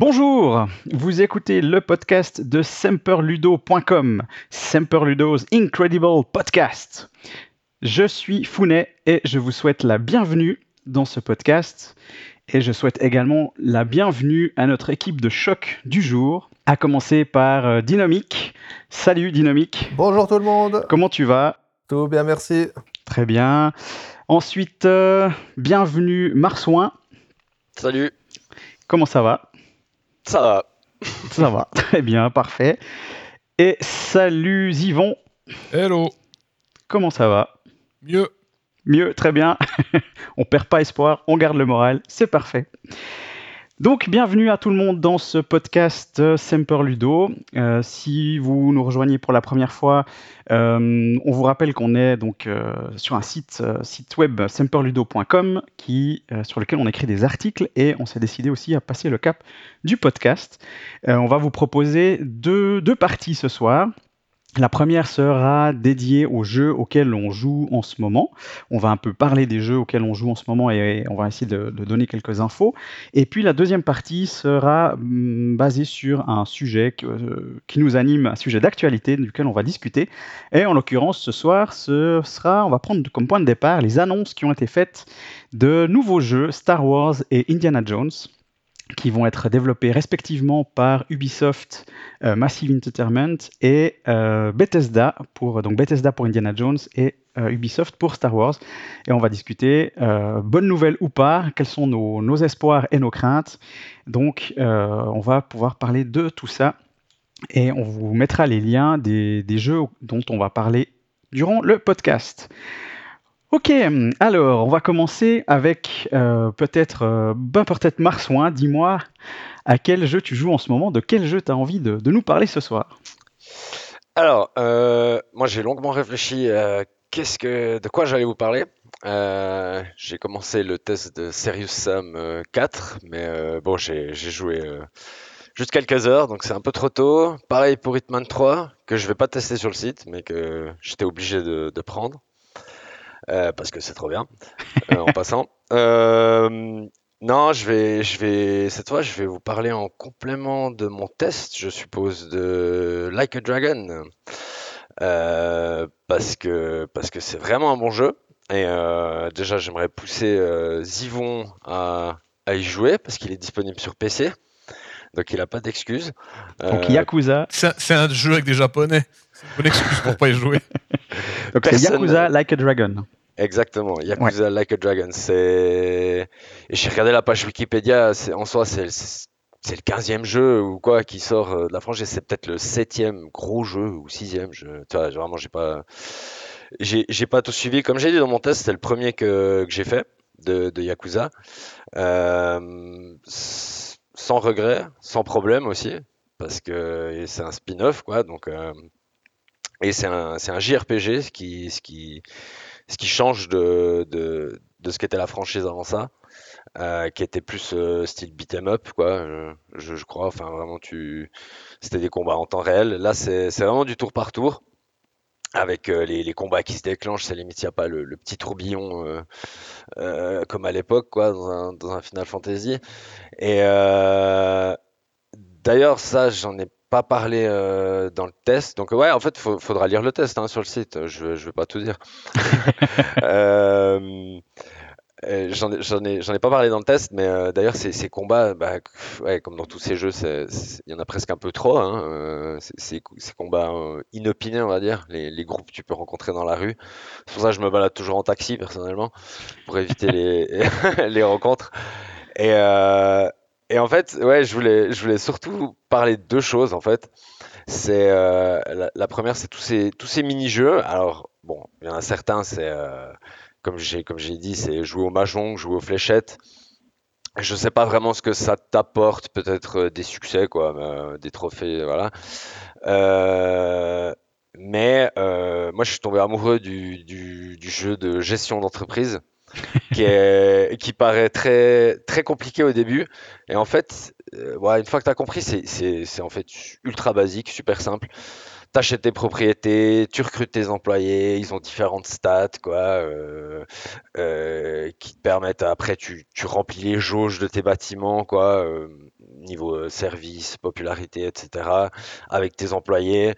Bonjour, vous écoutez le podcast de semperludo.com, Semperludo's Incredible Podcast. Je suis Founet et je vous souhaite la bienvenue dans ce podcast et je souhaite également la bienvenue à notre équipe de choc du jour, à commencer par euh, Dynamique. Salut Dynamique. Bonjour tout le monde. Comment tu vas? Tout bien, merci. Très bien. Ensuite, euh, bienvenue Marsouin. Salut. Comment ça va? Ça va. Ça va, très bien, parfait. Et salut Yvon. Hello. Comment ça va? Mieux. Mieux, très bien. on perd pas espoir, on garde le moral, c'est parfait. Donc, bienvenue à tout le monde dans ce podcast euh, Semper Ludo. Euh, si vous nous rejoignez pour la première fois, euh, on vous rappelle qu'on est donc euh, sur un site, web semperludo.com sur lequel on écrit des articles et on s'est décidé aussi à passer le cap du podcast. On va vous proposer deux parties ce soir. La première sera dédiée aux jeux auxquels on joue en ce moment. On va un peu parler des jeux auxquels on joue en ce moment et on va essayer de, donner quelques infos. Et puis la deuxième partie sera hum, basée sur un sujet euh, qui nous anime, un sujet d'actualité duquel on va discuter. Et en l'occurrence, ce soir, ce sera, on va prendre comme point de départ les annonces qui ont été faites de nouveaux jeux Star Wars et Indiana Jones qui vont être développés respectivement par Ubisoft, euh, Massive Entertainment et euh, Bethesda pour donc Bethesda pour Indiana Jones et euh, Ubisoft pour Star Wars. Et on va discuter bonne nouvelle ou pas, quels sont nos, nos espoirs et nos craintes. Donc on va pouvoir parler de tout ça et on vous mettra les liens des, des jeux dont on va parler durant le podcast. Ok, alors on va commencer avec euh, peut-être euh, ben, peut-être Marsouin. Dis-moi à quel jeu tu joues en ce moment, de quel jeu tu as envie de, nous parler ce soir? Alors, euh, moi j'ai longuement réfléchi à que, de quoi j'allais vous parler? Euh, j'ai commencé le test de Serious Sam euh, 4, mais euh, bon, j'ai joué euh, juste quelques heures, donc c'est un peu trop tôt. Pareil pour Hitman 3, que je vais pas tester sur le site, mais que j'étais obligé de prendre, euh, parce que c'est trop bien, euh, en passant. Euh, non, je vais, je vais, cette fois, je vais vous parler en complément de mon test, je suppose, de Like a Dragon. Euh, parce que parce que c'est vraiment un bon jeu. Et euh, déjà, j'aimerais pousser euh, Zivon à, à y jouer parce qu'il est disponible sur PC. Donc, il n'a pas d'excuses. Donc Yakuza, C'est un- c'est un jeu avec des japonais. C'est une bonne excuse pour pas y jouer. donc c'est Yakuza Like a Dragon. Exactement, Yakuza Like a Dragon. C'est. J'ai regardé la page Wikipédia, en soi, c'est le 15e jeu ou quoi qui sort euh, de la franchise. C'est peut-être le 7e gros jeu ou 6e. Je... Tu vois, vraiment, j'ai pas. J'ai pas tout suivi. Comme j'ai dit dans mon test, c'était le premier que, que j'ai fait de, de Yakuza. Euh, sans regret, sans problème aussi, parce que c'est un spin-off, quoi. Donc, euh, et c'est un, un JRPG, ce qui, ce qui, ce qui change de, de, de ce qu'était la franchise avant ça, euh, qui était plus euh, style beat'em up, quoi, euh, je, je crois. Enfin, vraiment, tu, c'était des combats en temps réel. Là, c'est vraiment du tour par tour, avec euh, les, les combats qui se déclenchent. C'est limite, il n'y a pas le, petit tourbillon comme à l'époque, quoi, dans un, dans un Final Fantasy. Et d'ailleurs, ça, j'en ai pas parlé euh, dans le test. Donc, ouais, en fait, il faudra lire le test hein, sur le site. Je, je vais pas tout dire. Euh, euh, j'en ai, ai, pas parlé dans le test, mais euh, d'ailleurs, ces, ces combats, bah, ouais, comme dans tous ces jeux, il y en a presque un peu trop. Hein, ces, combats inopinés, on va dire, les, les groupes que tu peux rencontrer dans la rue. C'est pour ça que je me balade toujours en taxi, personnellement, pour éviter les, les rencontres. Et, euh, et en fait, ouais, je voulais, surtout parler de deux choses, en fait. C'est euh, la, première, c'est tous ces, mini-jeux. Alors, bon, il y en a certains, c'est euh, comme j'ai, dit, c'est jouer au mahjong, jouer aux fléchettes. Je sais pas vraiment ce que ça t'apporte, peut-être euh, des succès, quoi, des trophées, voilà. Mais moi, je suis tombé amoureux du jeu de gestion d'entreprise, qui paraît très, très compliqué au début. Et en fait, euh, une fois que tu as compris, c'est, ultra basique, super simple. t'achètes tes propriétés, tu recrutes tes employés, ils ont différentes stats, quoi, qui te permettent, après, tu, tu, remplis les jauges de tes bâtiments, quoi, niveau service, popularité, etc., avec tes employés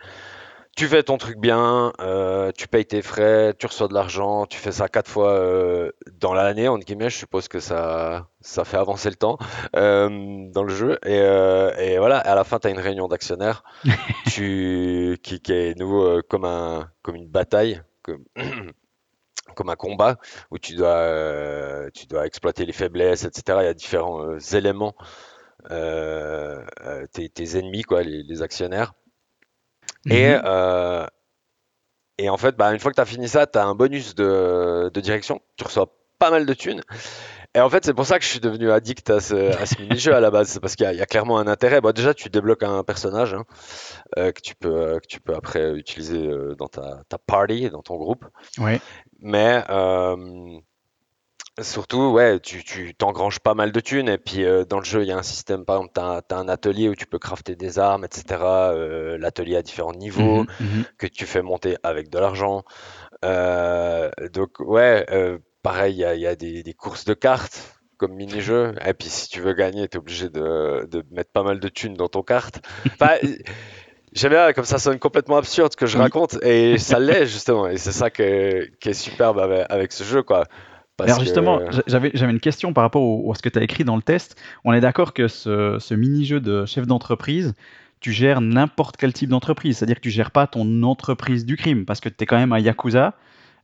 tu fais ton truc bien, euh, tu payes tes frais, tu reçois de l'argent, tu fais ça quatre fois euh, dans l'année, en guillemets, je suppose que ça, ça fait avancer le temps euh, dans le jeu. Et, et, voilà, à la fin, tu as une réunion d'actionnaires qui, qui, est nouveau comme, un, comme une bataille. Comme, comme un combat où tu dois, tu dois exploiter les faiblesses, etc. Il y a différents éléments, tes, tes, ennemis, quoi, les, les actionnaires. Et, mhm. euh, et en fait, bah, une fois que tu as fini ça, tu as un bonus de, de, direction. Tu reçois pas mal de thunes. Et en fait, c'est pour ça que je suis devenu addict à ce, à ce mini-jeu à la base. Parce qu'il y, y, a clairement un intérêt. Bon, déjà, tu débloques un personnage hein, euh, que, tu peux, que tu peux après utiliser euh, dans ta, ta party, dans ton groupe. Ouais. Mais euh, Surtout, ouais, tu, tu t'engranges pas mal de thunes. Et puis, euh, dans le jeu, il y a un système, par exemple, tu as, un atelier où tu peux crafter des armes, etc. Euh, l'atelier à différents niveaux, Mhm, mhm. que tu fais monter avec de l'argent. Euh, donc, ouais, pareil, il y a, il y a des, des courses de cartes comme mini-jeu. Et puis, si tu veux gagner, tu es obligé de, de mettre pas mal de thunes dans ton carte. Enfin, J'aime bien, comme ça sonne complètement absurde ce que je raconte, et ça l'est justement, et c'est ça que- qui est superbe avec, avec ce jeu, quoi. Parce Alors justement, que... j'avais une question par rapport au, à ce que tu as écrit dans le test. On est d'accord que ce, ce mini-jeu de chef d'entreprise, tu gères n'importe quel type d'entreprise. C'est-à-dire que tu gères pas ton entreprise du crime, parce que tu es quand même un Yakuza.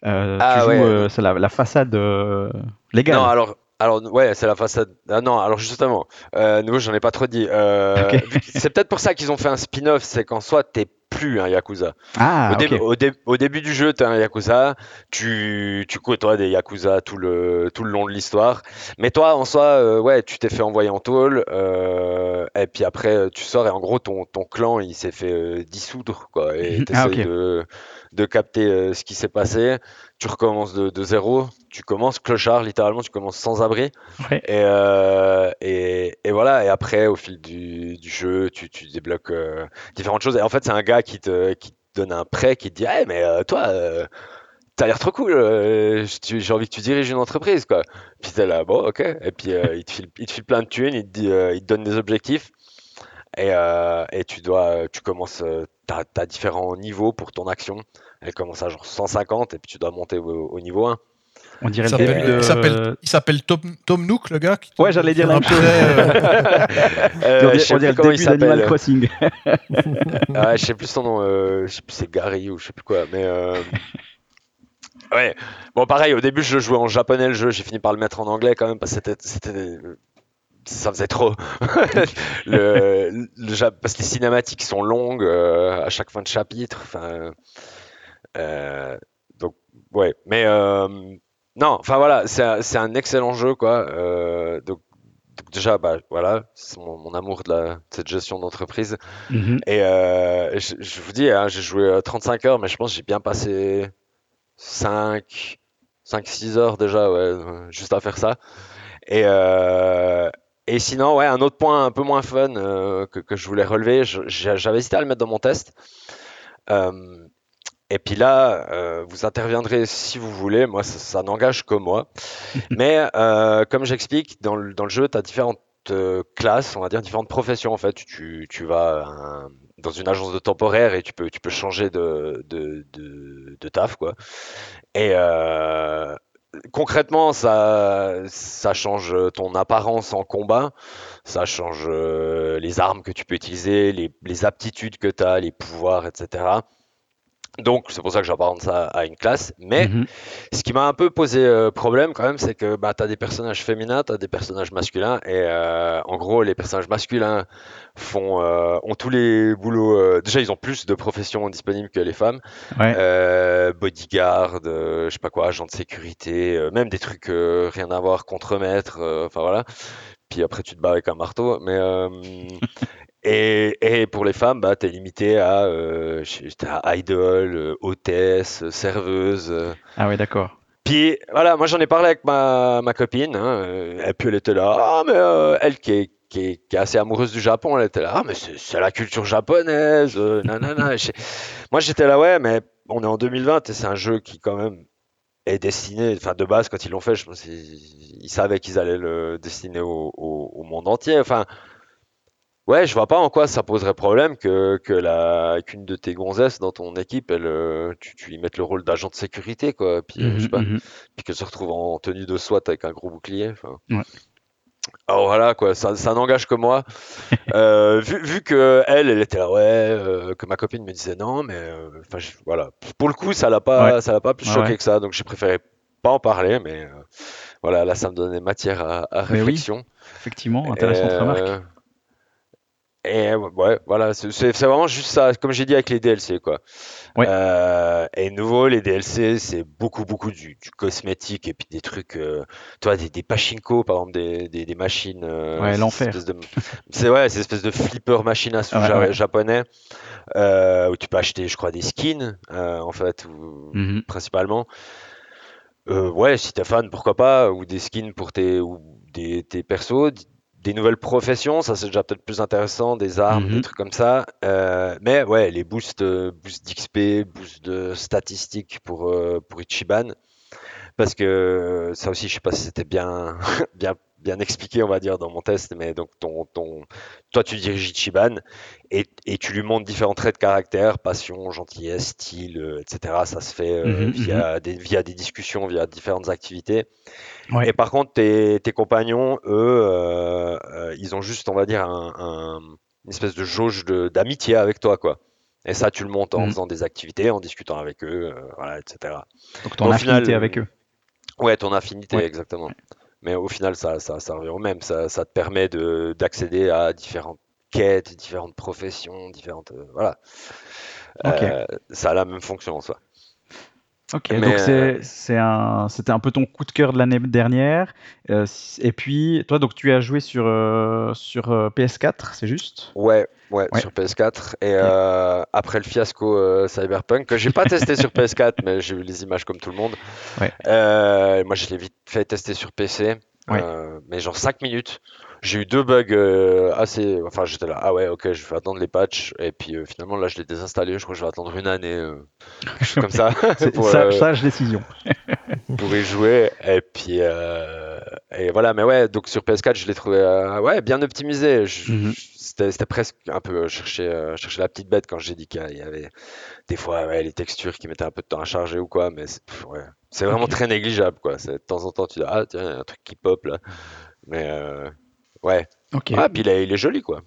Euh, tu Ah joues, ouais. euh, la façade euh, légale. Non, alors, alors ouais, c'est la façade. Ah non, alors justement, euh, nouveau, j'en ai pas trop dit. Euh, c'est peut-être pour ça qu'ils ont fait un spin-off, c'est qu'en soi, t'es plus un Yakuza. Ah, au, dé- au, dé- au début du jeu, t'es un Yakuza, tu, tu côtoies des Yakuza tout le, tout le long de l'histoire. Mais toi, en soi, euh, ouais, tu t'es fait envoyer en tôle, euh, et puis après, tu sors, et en gros, ton, ton clan, il s'est fait dissoudre, quoi. Et t'essayes Ah, ok. de, de capter euh, ce qui s'est passé. Tu recommences de, de zéro, tu commences clochard, littéralement, tu commences sans abri. Ouais. Et, euh, et, et voilà, et après, au fil du, du jeu, tu, tu débloques euh, différentes choses. Et en fait, c'est un gars qui te, qui te donne un prêt, qui te dit hey, mais euh, toi, t'as l'air trop cool, euh, j'ai envie que tu diriges une entreprise, quoi. Puis t'es là, bon, ok. Et puis, euh, il, te file, il te file plein de thunes, il te, dit, euh, il te donne des objectifs. Et, euh, et tu dois, tu commences, euh, t'as, t'as différents niveaux pour ton action. Elle commence à genre 150, et puis tu dois monter au, au niveau 1. On Il dirait s'appelle- de. il s'appelle- Tom, Tom Nook, le gars. qui Ouais, j'allais dire la même chose. euh, Euh, on je dirait, on le début d'Animal. Crossing. Ah, je sais plus son nom, euh, je sais plus c'est Gary ou je sais plus quoi, mais euh, ouais. Bon, pareil, au début je jouais en japonais le jeu, j'ai fini par le mettre en anglais quand même parce que c'était, c'était, ça faisait trop. le, le ja- parce que les cinématiques sont longues euh, à chaque fin de chapitre. Euh, donc ouais, mais euh, non, enfin voilà, c'est un, excellent jeu quoi. Donc, donc déjà, bah voilà, c'est mon, mon amour de, la, de cette gestion d'entreprise. Mhm. Et je, je vous dis, hein, j'ai joué euh, 35 heures, mais je pense que j'ai bien passé 5, 5-6 heures déjà, ouais, juste à faire ça. Et, euh, et sinon, ouais, un autre point un peu moins fun euh, que, que je voulais relever, j'avais hésité à le mettre dans mon test. Euh, et puis là, euh, vous interviendrez si vous voulez, moi ça, ça n'engage que moi. Mais comme j'explique, dans le, dans le jeu, tu as différentes classes, on va dire différentes professions en fait. Tu, tu vas un- dans une agence de temporaire et tu peux, tu peux changer de, de, de, de taf quoi. Et euh, concrètement, ça, change ton apparence en combat, ça change euh, les armes que tu peux utiliser, les, les aptitudes que tu as, les pouvoirs, etc. Donc, c'est pour ça que j'apparente ça à une classe. Mais Mhm. ce qui m'a un peu posé euh, problème quand même, c'est que bah, tu as des personnages féminins, tu as des personnages masculins. Et euh, en gros, les personnages masculins font, euh, ont tous les boulots. déjà, ils ont plus de professions disponibles que les femmes. Ouais. Bodyguard, je sais pas quoi, agent de sécurité, même des trucs rien à voir, contremaître, enfin voilà. Puis après, tu te bats avec un marteau. Mais, et, et pour les femmes, bah, tu es limité à, euh, à idol, euh, hôtesse, serveuse. Ah ouais, d'accord. Puis voilà, moi j'en ai parlé avec ma, ma copine, hein, euh, et puis elle était là, ah mais euh, elle qui est, qui est, assez amoureuse du Japon. Elle était là, ah, mais c'est la culture japonaise, euh, Moi, j'étais là, ouais, mais on est en 2020 et c'est un jeu qui, quand même, est destiné, enfin, de base, quand ils l'ont fait, je pense qu'ils savaient qu'ils allaient le destiner au, au, monde entier. Enfin, ouais, je vois pas en quoi ça poserait problème que, que la, qu'une de tes gonzesses dans ton équipe, elle, euh, tu, tu lui mettes le rôle d'agent de sécurité, quoi. Puis, euh, je sais pas, Mhm, mhm. puis qu'elle se retrouve en tenue de SWAT avec un gros bouclier. Enfin. Ouais. Alors voilà, quoi, ça, ça n'engage que moi. Euh, vu, vu que elle, elle était là, ouais, euh, que ma copine me disait non, mais euh, enfin, je- voilà. Pour le coup, ça l'a pas, ça l'a pas plus Ouais, choqué que ça, donc j'ai préféré pas en parler, mais euh, voilà, là, ça me donnait matière à, à Mais oui. réflexion. Effectivement, intéressante Et, remarque. Et ouais, voilà, c'est vraiment juste ça, comme j'ai dit avec les DLC, quoi. Ouais. Euh, et nouveau, les DLC, c'est beaucoup, beaucoup du, du cosmétique et puis des trucs, euh, tu vois, des, des pachinko, par exemple, des, des, des machines. euh, Ouais, l'enfer. C'est ouais, c'est espèce de flipper machine à sous ouais. japonais euh, où tu peux acheter, je crois, des skins, en fait, Mhm. principalement. Ouais, si t'es fan, pourquoi pas, ou des skins pour tes, ou des, tes persos, des nouvelles professions, ça c'est déjà peut-être plus intéressant, des armes, Mhm. des trucs comme ça. Euh, mais ouais, les boosts, euh, boosts d'XP, boosts de statistiques pour, euh, pour Ichiban, parce que euh, ça aussi, je sais pas si c'était bien, bien, bien expliqué, on va dire, dans mon test, mais donc ton, ton, toi tu diriges Ichiban et, et tu lui montres différents traits de caractère, passion, gentillesse, style, euh, etc. Ça se fait euh, Mhm, via, des, via des discussions, via différentes activités. Ouais. Et par contre, tes, tes compagnons, eux, euh, euh, ils ont juste, on va dire, un, un- une espèce de jauge de- d'amitié avec toi, quoi. Et ça, tu le montes en Mhm. faisant des activités, en discutant avec eux, euh, voilà, etc. Donc ton Au affinité final, avec eux. Ouais, ton affinité, Ouais. exactement. Mais au final, ça, ça, ça revient au même. Ça, ça te permet de, d'accéder à différentes quêtes, différentes professions, différentes. euh, voilà. Ok. Euh, ça a la même fonction en soi. Ok, Mais, donc euh, c'est un, c'était un peu ton coup de cœur de l'année dernière. Euh, et puis, toi, donc tu as joué sur, sur euh, PS4, c'est juste? Ouais, ouais, Ouais. sur PS4. Et euh, après le fiasco euh, Cyberpunk, que j'ai pas testé sur PS4, mais j'ai vu les images comme tout le monde. Ouais. Euh, moi, je l'ai vite fait tester sur PC, mais genre 5 minutes. J'ai eu deux bugs assez. Enfin, j'étais là, ah ouais, ok, je vais attendre les patchs. Et puis finalement, là, je l'ai désinstallé. Je crois que je vais attendre une année, quelque chose comme ça, pour, sage décision. pour y jouer. Et puis, euh, et voilà, mais ouais, donc sur PS4, je l'ai trouvé euh, ouais, bien optimisé. Mhm. C'était presque un peu euh, chercher, euh, chercher la petite bête quand j'ai dit qu'il y avait des fois ouais, les textures qui mettaient un peu de temps à charger ou quoi, mais c'est pff, ouais, c'est vraiment très négligeable. Quoi. C'est- De temps en temps, tu dis, ah tiens, il y a un truc qui pop là. Mais euh, ouais, Ok. ah, puis il est, il est joli quoi.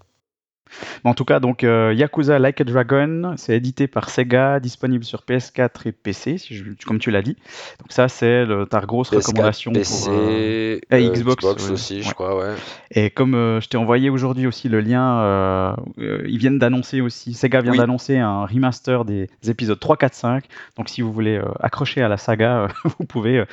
En tout cas, donc euh, Yakuza Like a Dragon, c'est édité par Sega, disponible sur PS4 et PC, si je- comme tu l'as dit. Donc ça, c'est le- ta grosse PS4, recommandation PC, pour. euh, euh, et Xbox, aussi, je crois, ouais. Et comme euh, je t'ai envoyé aujourd'hui aussi le lien, ils viennent d'annoncer aussi, Sega vient Oui. d'annoncer un remaster des épisodes 3, 4, 5. Donc si vous voulez accrocher à la saga, vous pouvez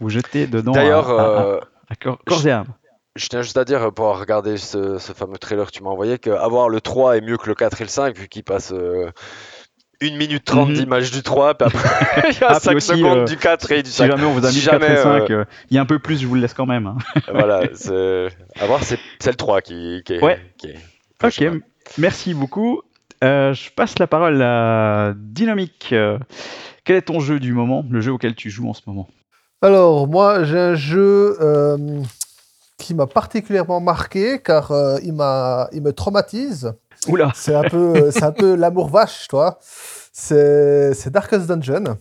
vous jeter dedans. D'ailleurs, à, à- à- à corps, corps et âme. Je tiens juste à dire, pour avoir regardé ce, ce fameux trailer que tu m'as envoyé, qu'avoir le 3 est mieux que le 4 et le 5, vu qu'il passe euh, 1 minute 30 Mhm. d'images du 3, puis après il y a Ah, puis 5 aussi, secondes euh, du 4 et du Si 5. jamais on vous a mis si 4 et jamais, 5, euh, euh, il y a un peu plus, je vous le laisse quand même. hein. voilà, c'est... à voir, c'est, le 3 qui, qui est. Ouais. qui est- Ok, merci beaucoup. Euh, je passe la parole à Dynamique. Euh, quel est ton jeu du moment, le jeu auquel tu joues en ce moment? Alors, moi, j'ai un jeu euh, qui m'a particulièrement marqué car euh, il, m'a, il me traumatise. Oula C'est un peu, euh, c'est un peu l'amour vache, toi. C'est, c'est Darkest Dungeon.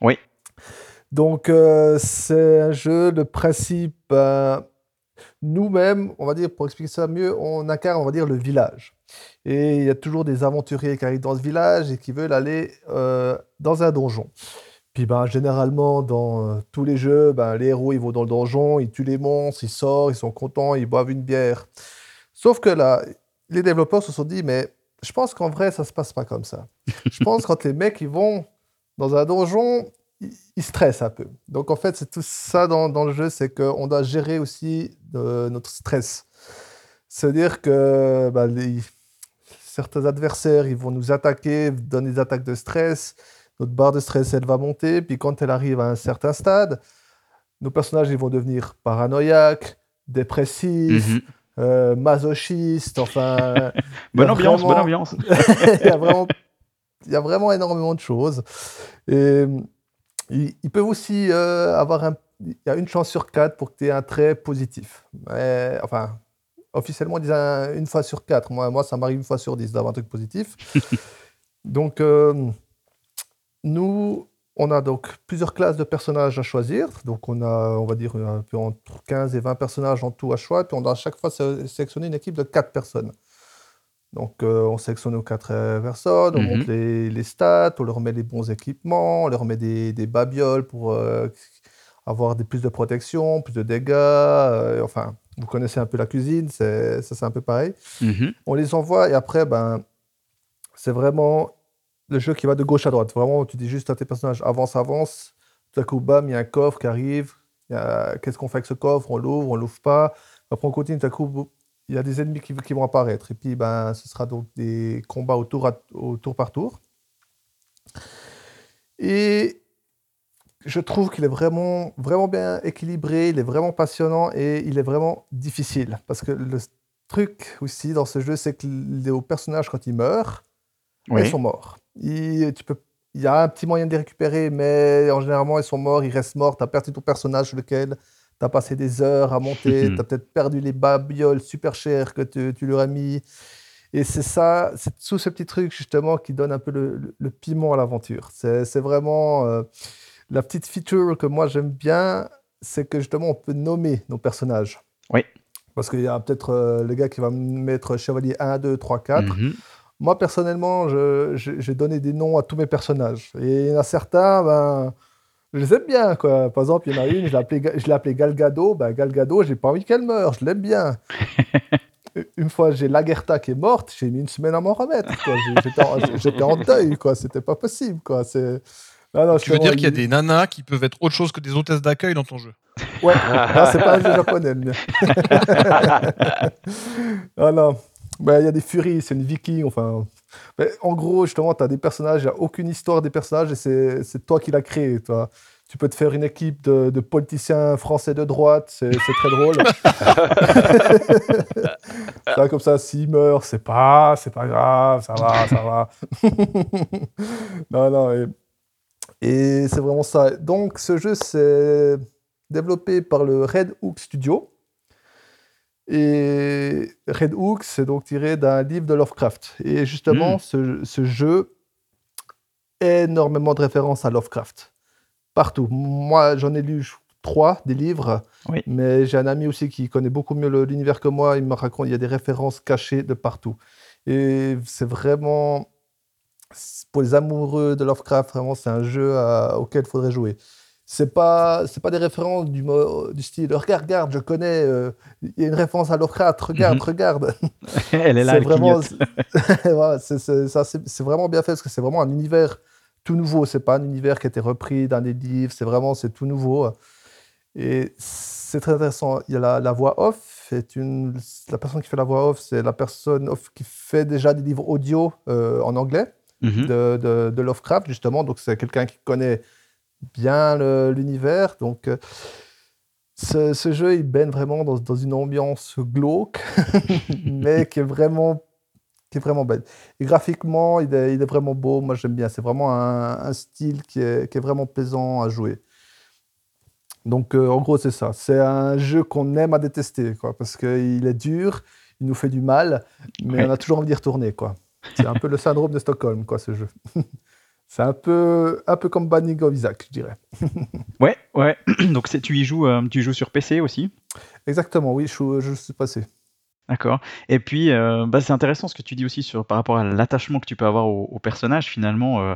Oui. Donc, euh, c'est un jeu de principe. euh, nous-mêmes, on va dire, pour expliquer ça mieux, on incarne, on va dire, le village. Et il y a toujours des aventuriers qui arrivent dans ce village et qui veulent aller euh, dans un donjon. Puis ben, généralement, dans euh, tous les jeux, ben, les héros ils vont dans le donjon, ils tuent les monstres, ils sortent, ils sont contents, ils boivent une bière. Sauf que là, les développeurs se sont dit, mais je pense qu'en vrai, ça se passe pas comme ça. Je pense quand les mecs ils vont dans un donjon, ils, stressent un peu. Donc en fait, c'est tout ça dans, le jeu, c'est qu'on doit gérer aussi euh, notre stress. C'est-à-dire que ben, les- certains adversaires, ils vont nous attaquer, donner des attaques de stress notre barre de stress, elle va monter. Puis quand elle arrive à un certain stade, nos personnages, ils vont devenir paranoïaques, dépressifs, Mhm. masochiste, enfin. bonne ambiance, bonne ambiance. il, y a vraiment, il y a vraiment énormément de choses. Et ils, peuvent aussi avoir un. Il y a une chance sur quatre pour que tu aies un trait positif. enfin, officiellement, ils disent une fois sur quatre. Moi, moi ça m'arrive une fois sur dix d'avoir un truc positif. donc, nous, on a donc plusieurs classes de personnages à choisir. Donc, on a, on va dire, un peu entre 15 et 20 personnages en tout à choix. Puis, on doit à chaque fois sélectionner une équipe de 4 personnes. Donc, euh, on sélectionne nos 4 euh, personnes, on mhm. monte les, stats, on leur met les bons équipements, on leur met des, babioles pour euh, avoir des, plus de protection, plus de dégâts. enfin, vous connaissez un peu la cuisine, ça c'est un peu pareil. Mhm. On les envoie et après, ben, c'est vraiment le jeu qui va de gauche à droite. Vraiment, tu dis juste à tes personnages avance, avance. Tout à coup, bam, il y a un coffre qui arrive. Qu'est-ce qu'on fait avec ce coffre? On l'ouvre, on l'ouvre pas. Après, on continue. Tout à coup, il y a des ennemis qui, qui, vont apparaître. Et puis, ben, ce sera donc des combats au tour, au tour par tour. Et je trouve qu'il est vraiment, vraiment bien équilibré, il est vraiment passionnant et il est vraiment difficile. Parce que le truc aussi dans ce jeu, c'est que les personnages, quand ils meurent, ils sont morts. Il, tu peux, il y a un petit moyen de les récupérer, mais en général, ils sont morts, ils restent morts. Tu as perdu ton personnage sur lequel tu as passé des heures à monter. tu as peut-être perdu les babioles super chères que tu, tu leur as mis. Et c'est ça, c'est tout ce petit truc justement qui donne un peu le, piment à l'aventure. C'est vraiment euh, la petite feature que moi j'aime bien, c'est que justement on peut nommer nos personnages. Oui. Parce qu'il y a peut-être euh, le gars qui va mettre chevalier 1, 2, 3, 4. Moi, personnellement, j'ai donné des noms à tous mes personnages. Et il y en a certains, ben, je les aime bien. Quoi. Par exemple, il y en a une, je l'ai appelée Galgado. Ben, Galgado, j'ai pas envie qu'elle meure, je l'aime bien. une fois, j'ai Lagerta qui est morte, j'ai mis une semaine à m'en remettre. J'étais en, deuil, quoi. C'était pas possible, quoi. C'est. tu veux dire qu'il y a des nanas qui peuvent être autre chose que des hôtesses d'accueil dans ton jeu? Ouais, ah, c'est pas un jeu japonais, le mien. Bah, il y a des furies, c'est une viking, enfin. en gros, justement, tu as des personnages, il n'y a aucune histoire des personnages et c'est toi qui l'as créé. Toi. Tu peux te faire une équipe de, de politiciens français de droite, c'est très drôle. comme ça, s'il meurt, c'est pas, pas grave, ça va, ça va. non, non, et, et c'est vraiment ça. Donc, ce jeu, c'est développé par le Red Hook Studio. Et Red Hook, c'est donc tiré d'un livre de Lovecraft. Et justement, hmm. ce, jeu, énormément de références à Lovecraft. Partout. Moi, j'en ai lu trois des livres, mais j'ai un ami aussi qui connaît beaucoup mieux l'univers que moi. Il me raconte, il y a des références cachées de partout. Et c'est vraiment, pour les amoureux de Lovecraft, vraiment, c'est un jeu auquel il faudrait jouer c'est pas c'est pas des références du, du style regarde regarde je connais euh, il y a une référence à Lovecraft regarde mhm. regarde. Elle est là vraiment c'est vraiment bien fait parce que c'est vraiment un univers tout nouveau. C'est pas un univers qui a été repris dans des livres c'est vraiment c'est tout nouveau. Et c'est très intéressant. Il y a la, voix off est une la personne qui fait la voix off c'est la personne off qui fait déjà des livres audio euh, en anglais mhm. de, de, de Lovecraft justement. Donc c'est quelqu'un qui connaît bien l'univers. Donc, euh, ce, jeu, il baigne vraiment dans, une ambiance glauque, mais qui est vraiment qui est vraiment belle. Et graphiquement, il est, il est vraiment beau. Moi, j'aime bien. C'est vraiment un, style qui est, qui est, vraiment plaisant à jouer. Donc, euh, en gros, c'est ça. C'est un jeu qu'on aime à détester, quoi, parce qu'il est dur, il nous fait du mal, mais on a toujours envie d'y retourner, quoi. C'est un peu le syndrome de Stockholm, quoi, ce jeu. C'est un peu, un peu comme Banning of Isaac, je dirais. ouais, ouais. Donc tu y joues, euh, tu joues sur PC aussi? Exactement, oui, je, je suis passé. D'accord. Et puis, euh, bah, c'est intéressant ce que tu dis aussi sur, par rapport à l'attachement que tu peux avoir au, personnage. Finalement,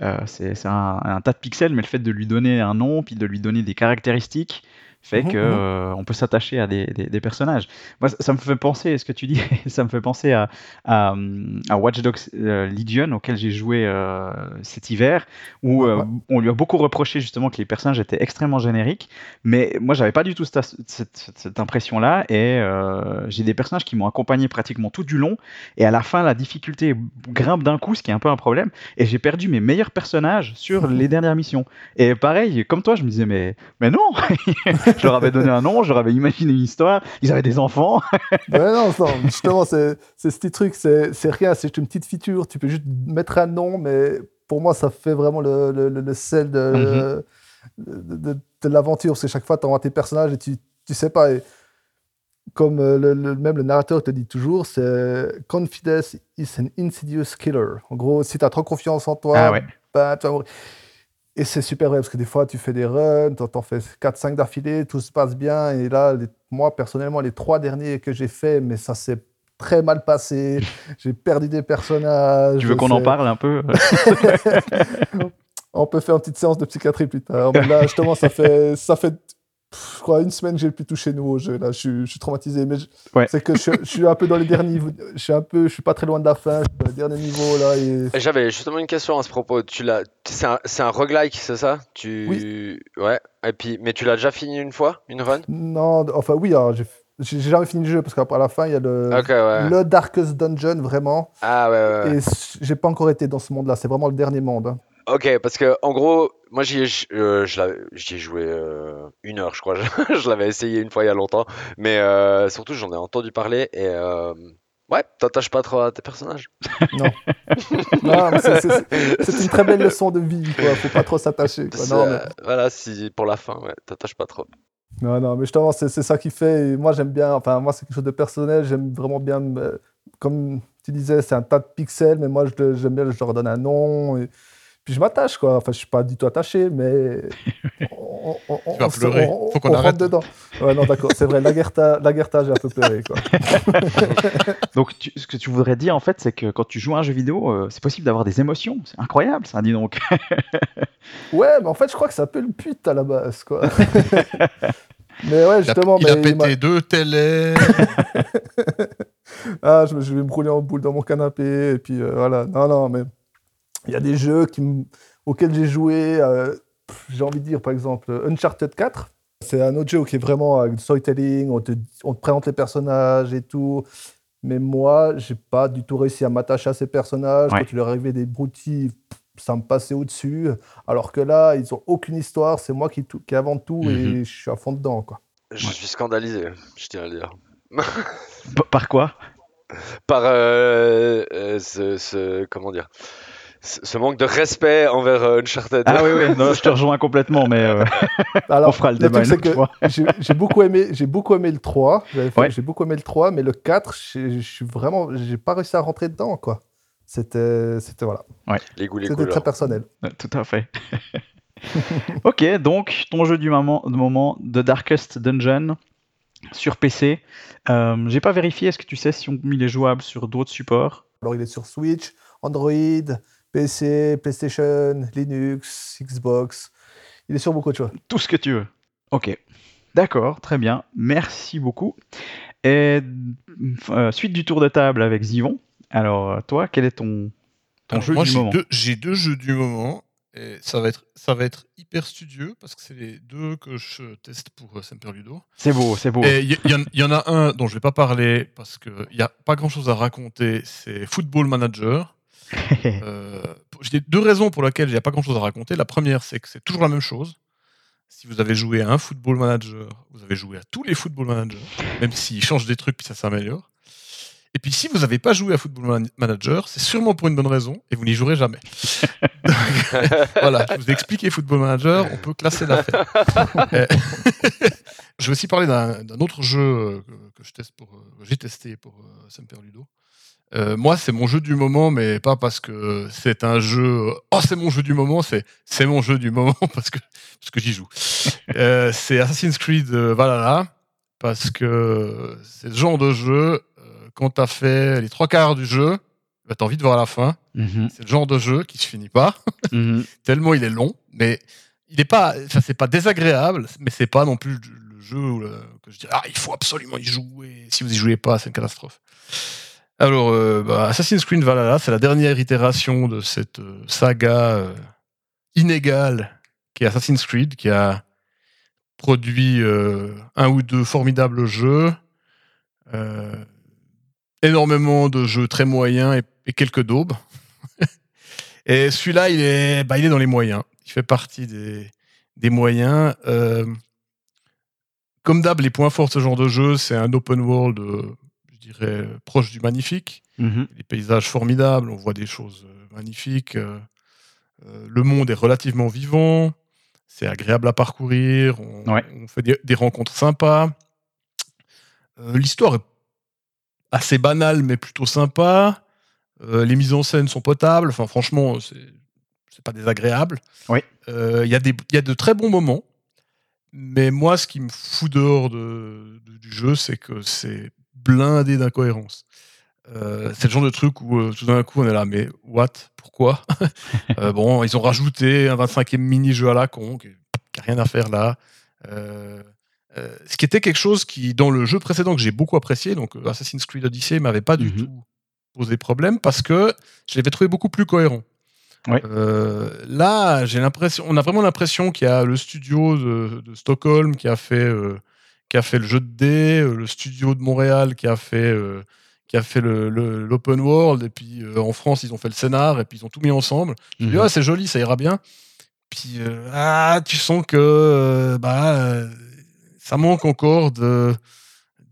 euh, c'est un, un, tas de pixels, mais le fait de lui donner un nom, puis de lui donner des caractéristiques, fait mmh, que mmh. Euh, on peut s'attacher à des, des, personnages. Moi, ça, me fait penser, ce que tu dis, ça me fait penser à, à, Watch Dogs euh, Legion auquel j'ai joué euh, cet hiver, où on lui a beaucoup reproché justement que les personnages étaient extrêmement génériques, mais moi j'avais pas du tout cette, cette, cette impression-là, et j'ai des personnages qui m'ont accompagné pratiquement tout du long, et à la fin la difficulté grimpe d'un coup, ce qui est un peu un problème, et j'ai perdu mes meilleurs personnages sur les dernières missions. Et pareil, comme toi, je me disais mais mais non je leur avais donné un nom, je leur avais imaginé une histoire, ils avaient des enfants. ouais, non, justement, c'est ce petit truc, c'est rien, c'est juste une petite feature, tu peux juste mettre un nom, mais pour moi, ça fait vraiment le, le, le sel de, de, de, l'aventure, parce que chaque fois, tu envoies tes personnages et tu, tu sais pas. Et, comme euh, le, même le narrateur te dit toujours, c'est confidence is an insidious killer. En gros, si tu as trop confiance en toi, ah ouais. ben, tu vas mourir. Et c'est super vrai parce que des fois, tu fais des runs, tu en fais 4-5 d'affilée, tout se passe bien. Et là, moi, personnellement, les trois derniers que j'ai fait, mais ça s'est très mal passé. j'ai perdu des personnages. Tu veux qu'on en parle un peu? On peut faire une petite séance de psychiatrie plus tard. Mais là, justement, ça fait, ça fait je crois une semaine que j'ai plus touché nouveau jeu. Là, je, suis, traumatisé. Mais c'est que je, suis un peu dans les derniers niveaux. Je suis un peu, je suis pas très loin de la fin. Je suis dans les derniers niveaux là. Et... J'avais justement une question à ce propos. Tu l'as, c'est un, c'est un roguelike, c'est ça? Tu, oui. ouais. Et puis, mais tu l'as déjà fini une fois, une run? Non, enfin oui. Alors, j'ai, j'ai jamais fini le jeu parce qu'après la fin il y a le, le Darkest Dungeon vraiment. Ah ouais. ouais, ouais. Et j'ai pas encore été dans ce monde-là. C'est vraiment le dernier monde. Hein. Ok, parce que en gros, moi j'y ai, euh, ai joué euh, une heure, je crois. je l'avais essayé une fois il y a longtemps, mais euh, surtout j'en ai entendu parler et ouais, t'attaches pas trop à tes personnages. Non. non c'est une très belle leçon de vie. Quoi. Faut pas trop s'attacher. Mais... Voilà, si pour la fin, ouais, t'attaches pas trop. Non, non, mais justement, c'est ça qui fait. moi, j'aime bien. Enfin, moi, c'est quelque chose de personnel. J'aime vraiment bien. Comme tu disais, c'est un tas de pixels, mais moi, j'aime bien. Je leur donne un nom. Et puis je m'attache, quoi. Enfin, je suis pas du tout attaché, mais. On, on, tu vas pleurer. Faut qu'on arrête. dedans. Ouais, non, d'accord. C'est vrai. La Lagerta, j'ai un peu pleuré, quoi. donc, ce que tu voudrais dire, en fait, c'est que quand tu joues à un jeu vidéo, euh, c'est possible d'avoir des émotions. C'est incroyable, ça, dis donc. ouais, mais en fait, je crois que c'est un peu le pute à la base, quoi. mais ouais, justement. Il a, il a pété deux télés. ah, je, je, vais me rouler en boule dans mon canapé, et puis euh, voilà. Non, non, mais. Il y a des jeux qui, auxquels j'ai joué, euh, j'ai envie de dire par exemple Uncharted 4. C'est un autre jeu qui est vraiment avec du storytelling, on te, on te présente les personnages et tout. Mais moi, j'ai pas du tout réussi à m'attacher à ces personnages. Quand il leur arrivait des broutilles, ça me passait au-dessus. Alors que là, ils ont aucune histoire. C'est moi qui, qui invente tout et mhm. je suis à fond dedans. Quoi. Je suis scandalisé, je tiens à le dire. Par quoi? Par euh, euh, ce, ce, Comment dire? Ce manque de respect envers euh, Uncharted. Ah oui, oui, non, je te rejoins complètement, mais euh, Alors, on fera le, débat J'ai beaucoup aimé, j'ai beaucoup aimé le 3. J'ai beaucoup aimé le 3, mais le 4, je suis vraiment, j'ai pas réussi à rentrer dedans, quoi. C'était, c'était voilà. Ouais. Les goûts, les C'était très personnel. Tout à fait. ok, donc ton jeu du moment, de moment, The Darkest Dungeon sur PC. Euh, j'ai pas vérifié. Est-ce que tu sais si on, il est jouable sur d'autres supports? Alors il est sur Switch, Android, PC, PlayStation, Linux, Xbox. Il est sur beaucoup de choses. Tout ce que tu veux. Ok. D'accord, très bien. Merci beaucoup. Et euh, suite du tour de table avec Zivon. Alors, toi, quel est ton, ton jeu du moment J'ai deux jeux du moment. Et ça va être ça va être hyper studieux parce que c'est les deux que je teste pour euh, Semper Ludo. C'est beau, c'est beau. Il y, y, en a un dont je vais pas parler parce qu'il n'y a pas grand chose à raconter. C'est Football Manager. Euh, j'ai deux raisons pour lesquelles il n'y a pas grand-chose à raconter. La première, c'est que c'est toujours la même chose. Si vous avez joué à un football manager, vous avez joué à tous les football managers, même s'ils changent des trucs puis ça s'améliore. Et puis si vous n'avez pas joué à Football Manager, c'est sûrement pour une bonne raison et vous n'y jouerez jamais. voilà, je vous ai expliqué Football Manager, on peut classer l'affaire. Euh, je vais aussi parler d'un autre jeu euh, que, je teste pour, j'ai testé pour Semper Ludo. Euh, moi, c'est mon jeu du moment, mais pas parce que c'est un jeu. Oh, c'est mon jeu du moment, c'est c'est mon jeu du moment parce que parce que j'y joue. Euh, c'est Assassin's Creed euh, Valhalla parce que c'est le genre de jeu quand t'as fait les trois quarts du jeu, bah, t'as envie de voir la fin. Mhm. C'est le genre de jeu qui se finit pas mhm. tellement il est long, mais il est pas. Ça c'est pas désagréable, mais c'est pas non plus le jeu que je dis ah il faut absolument y jouer. Si vous y jouez pas, c'est une catastrophe. Alors, euh, bah, Assassin's Creed Valhalla, c'est la dernière itération de cette euh, saga euh, inégale qui est Assassin's Creed, qui a produit un ou deux formidables jeux, énormément de jeux très moyens et, quelques daubes. et celui-là, il est, bah, dans les moyens. Il fait partie des, des moyens. comme d'hab, les points forts de ce genre de jeu, c'est un open world, dirais, proche du magnifique. Mhm. Les paysages formidables, on voit des choses euh, magnifiques. euh, euh, le monde est relativement vivant. C'est agréable à parcourir. On, Ouais. on fait des, des rencontres sympas. Euh, L'histoire est assez banale, mais plutôt sympa. Euh, les mises en scène sont potables. Enfin, franchement, c'est c'est pas désagréable. Oui. Euh, Il y, a des- il y a de très bons moments. Mais moi, ce qui me fout dehors de- de- du jeu, c'est que c'est blindé d'incohérences. Euh, c'est le genre de truc où euh, tout d'un coup on est là, mais what? Pourquoi? Euh, Bon, ils ont rajouté un 25e mini-jeu à la con, qui n'a rien à faire là. Euh, ce qui était quelque chose qui, dans le jeu précédent que j'ai beaucoup apprécié, donc Assassin's Creed Odyssey, m'avait pas du Mhm. tout posé problème parce que je l'avais trouvé beaucoup plus cohérent. Là, j'ai l'impression, on a vraiment l'impression qu'il y a le studio de, de Stockholm qui a fait qui a fait le jeu de dés, euh, le studio de Montréal qui a fait euh, qui a fait l'open world, et puis euh, en France ils ont fait le scénar, et puis ils ont tout mis ensemble. Mhm. ah, c'est joli, ça ira bien. Puis euh, ah, tu sens que euh, bah ça manque encore de,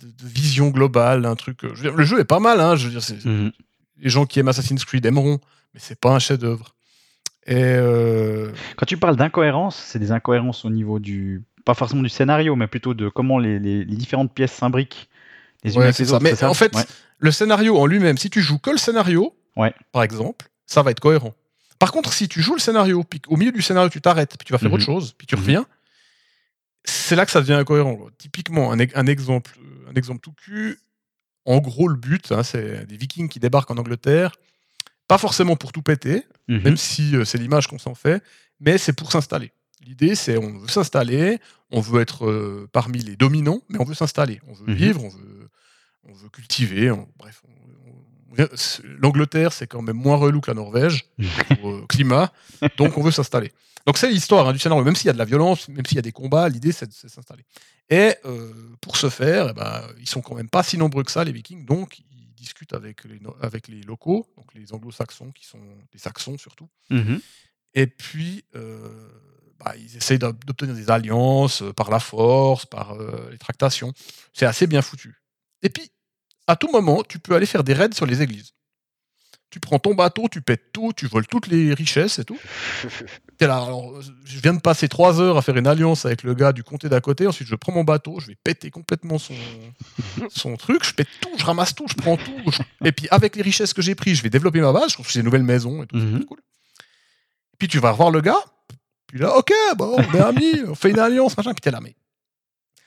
de, de vision globale, un truc. je veux dire, le jeu est pas mal, hein, je veux dire, c'est- Mhm. les gens qui aiment Assassin's Creed aimeront, mais c'est pas un chef-d'œuvre. Et Quand tu parles d'incohérence, c'est des incohérences au niveau du. Pas forcément du scénario, mais plutôt de comment les, les- les différentes pièces s'imbriquent les unes Ouais, avec les ça. autres. Mais ça en fait, Ouais. le scénario en lui-même, si tu joues que le scénario, Ouais. par exemple, ça va être cohérent. Par contre, si tu joues le scénario, puis au milieu du scénario, tu t'arrêtes, puis tu vas faire Mhm. autre chose, puis tu Mhm. reviens, c'est là que ça devient incohérent. quoi. Typiquement, un, un exemple, un exemple tout cul. En gros, le but, hein, c'est des Vikings qui débarquent en Angleterre, pas forcément pour tout péter, Mhm. même si euh, c'est l'image qu'on s'en fait, mais c'est pour s'installer. L'idée, c'est on veut s'installer, on veut être euh, parmi les dominants, mais on veut s'installer. On veut Mhm. vivre, on veut, on veut cultiver. on- bref, l'Angleterre, c'est quand même moins relou que la Norvège au euh, climat, donc on veut s'installer. Donc c'est l'histoire hein, du scénario, même s'il y a de la violence, même s'il y a des combats, l'idée c'est de s'installer. Et euh, pour ce faire, eh ben, ils sont quand même pas si nombreux que ça, les Vikings, donc ils discutent avec les, avec les locaux, donc les anglo-saxons, qui sont des saxons surtout. Mhm. Et puis, euh, bah, ils essayent d'ob- d'obtenir des alliances euh, par la force, par euh, les tractations. C'est assez bien foutu. Et puis, à tout moment, tu peux aller faire des raids sur les églises. Tu prends ton bateau, tu pètes tout, tu voles toutes les richesses et tout. T'es là, alors, je viens de passer trois heures à faire une alliance avec le gars du comté d'à côté. Ensuite, je prends mon bateau, je vais péter complètement son, son truc. Je pète tout, je ramasse tout, je prends tout. je- Et puis, avec les richesses que j'ai prises, je vais développer ma base. Je construis des nouvelles maisons et tout. très cool. Puis tu vas revoir le gars. Puis là, ok, bon, on est amis, on fait une alliance, machin. Puis t'es là, mais.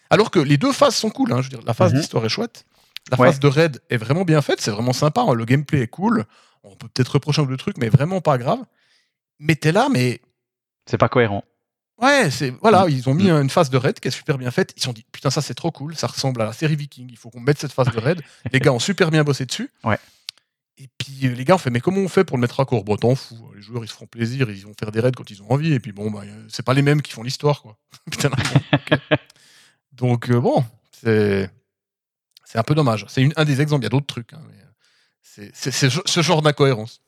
Alors que les deux phases sont cool. hein, je veux dire, la phase Mhm. d'histoire est chouette. La Ouais. phase de raid est vraiment bien faite. C'est vraiment sympa. hein, le gameplay est cool. On peut peut-être reprocher un peu de trucs, mais vraiment pas grave. Mais t'es là, mais C'est pas cohérent. Ouais, c'est voilà, ils ont mis Mm. une phase de raid qui est super bien faite. Ils se sont dit putain ça c'est trop cool, ça ressemble à la série Viking. Il faut qu'on mette cette phase de raid. les gars ont super bien bossé dessus. Ouais. Et puis euh, les gars ont fait mais comment on fait pour le mettre à court? Bon t'en fous, les joueurs ils se feront plaisir, ils vont faire des raids quand ils ont envie. Et puis bon bah euh, c'est pas les mêmes qui font l'histoire quoi. Putain. Donc euh, bon c'est c'est un peu dommage. C'est un des exemples. Il y a d'autres trucs. hein, c'est ce genre d'incohérence.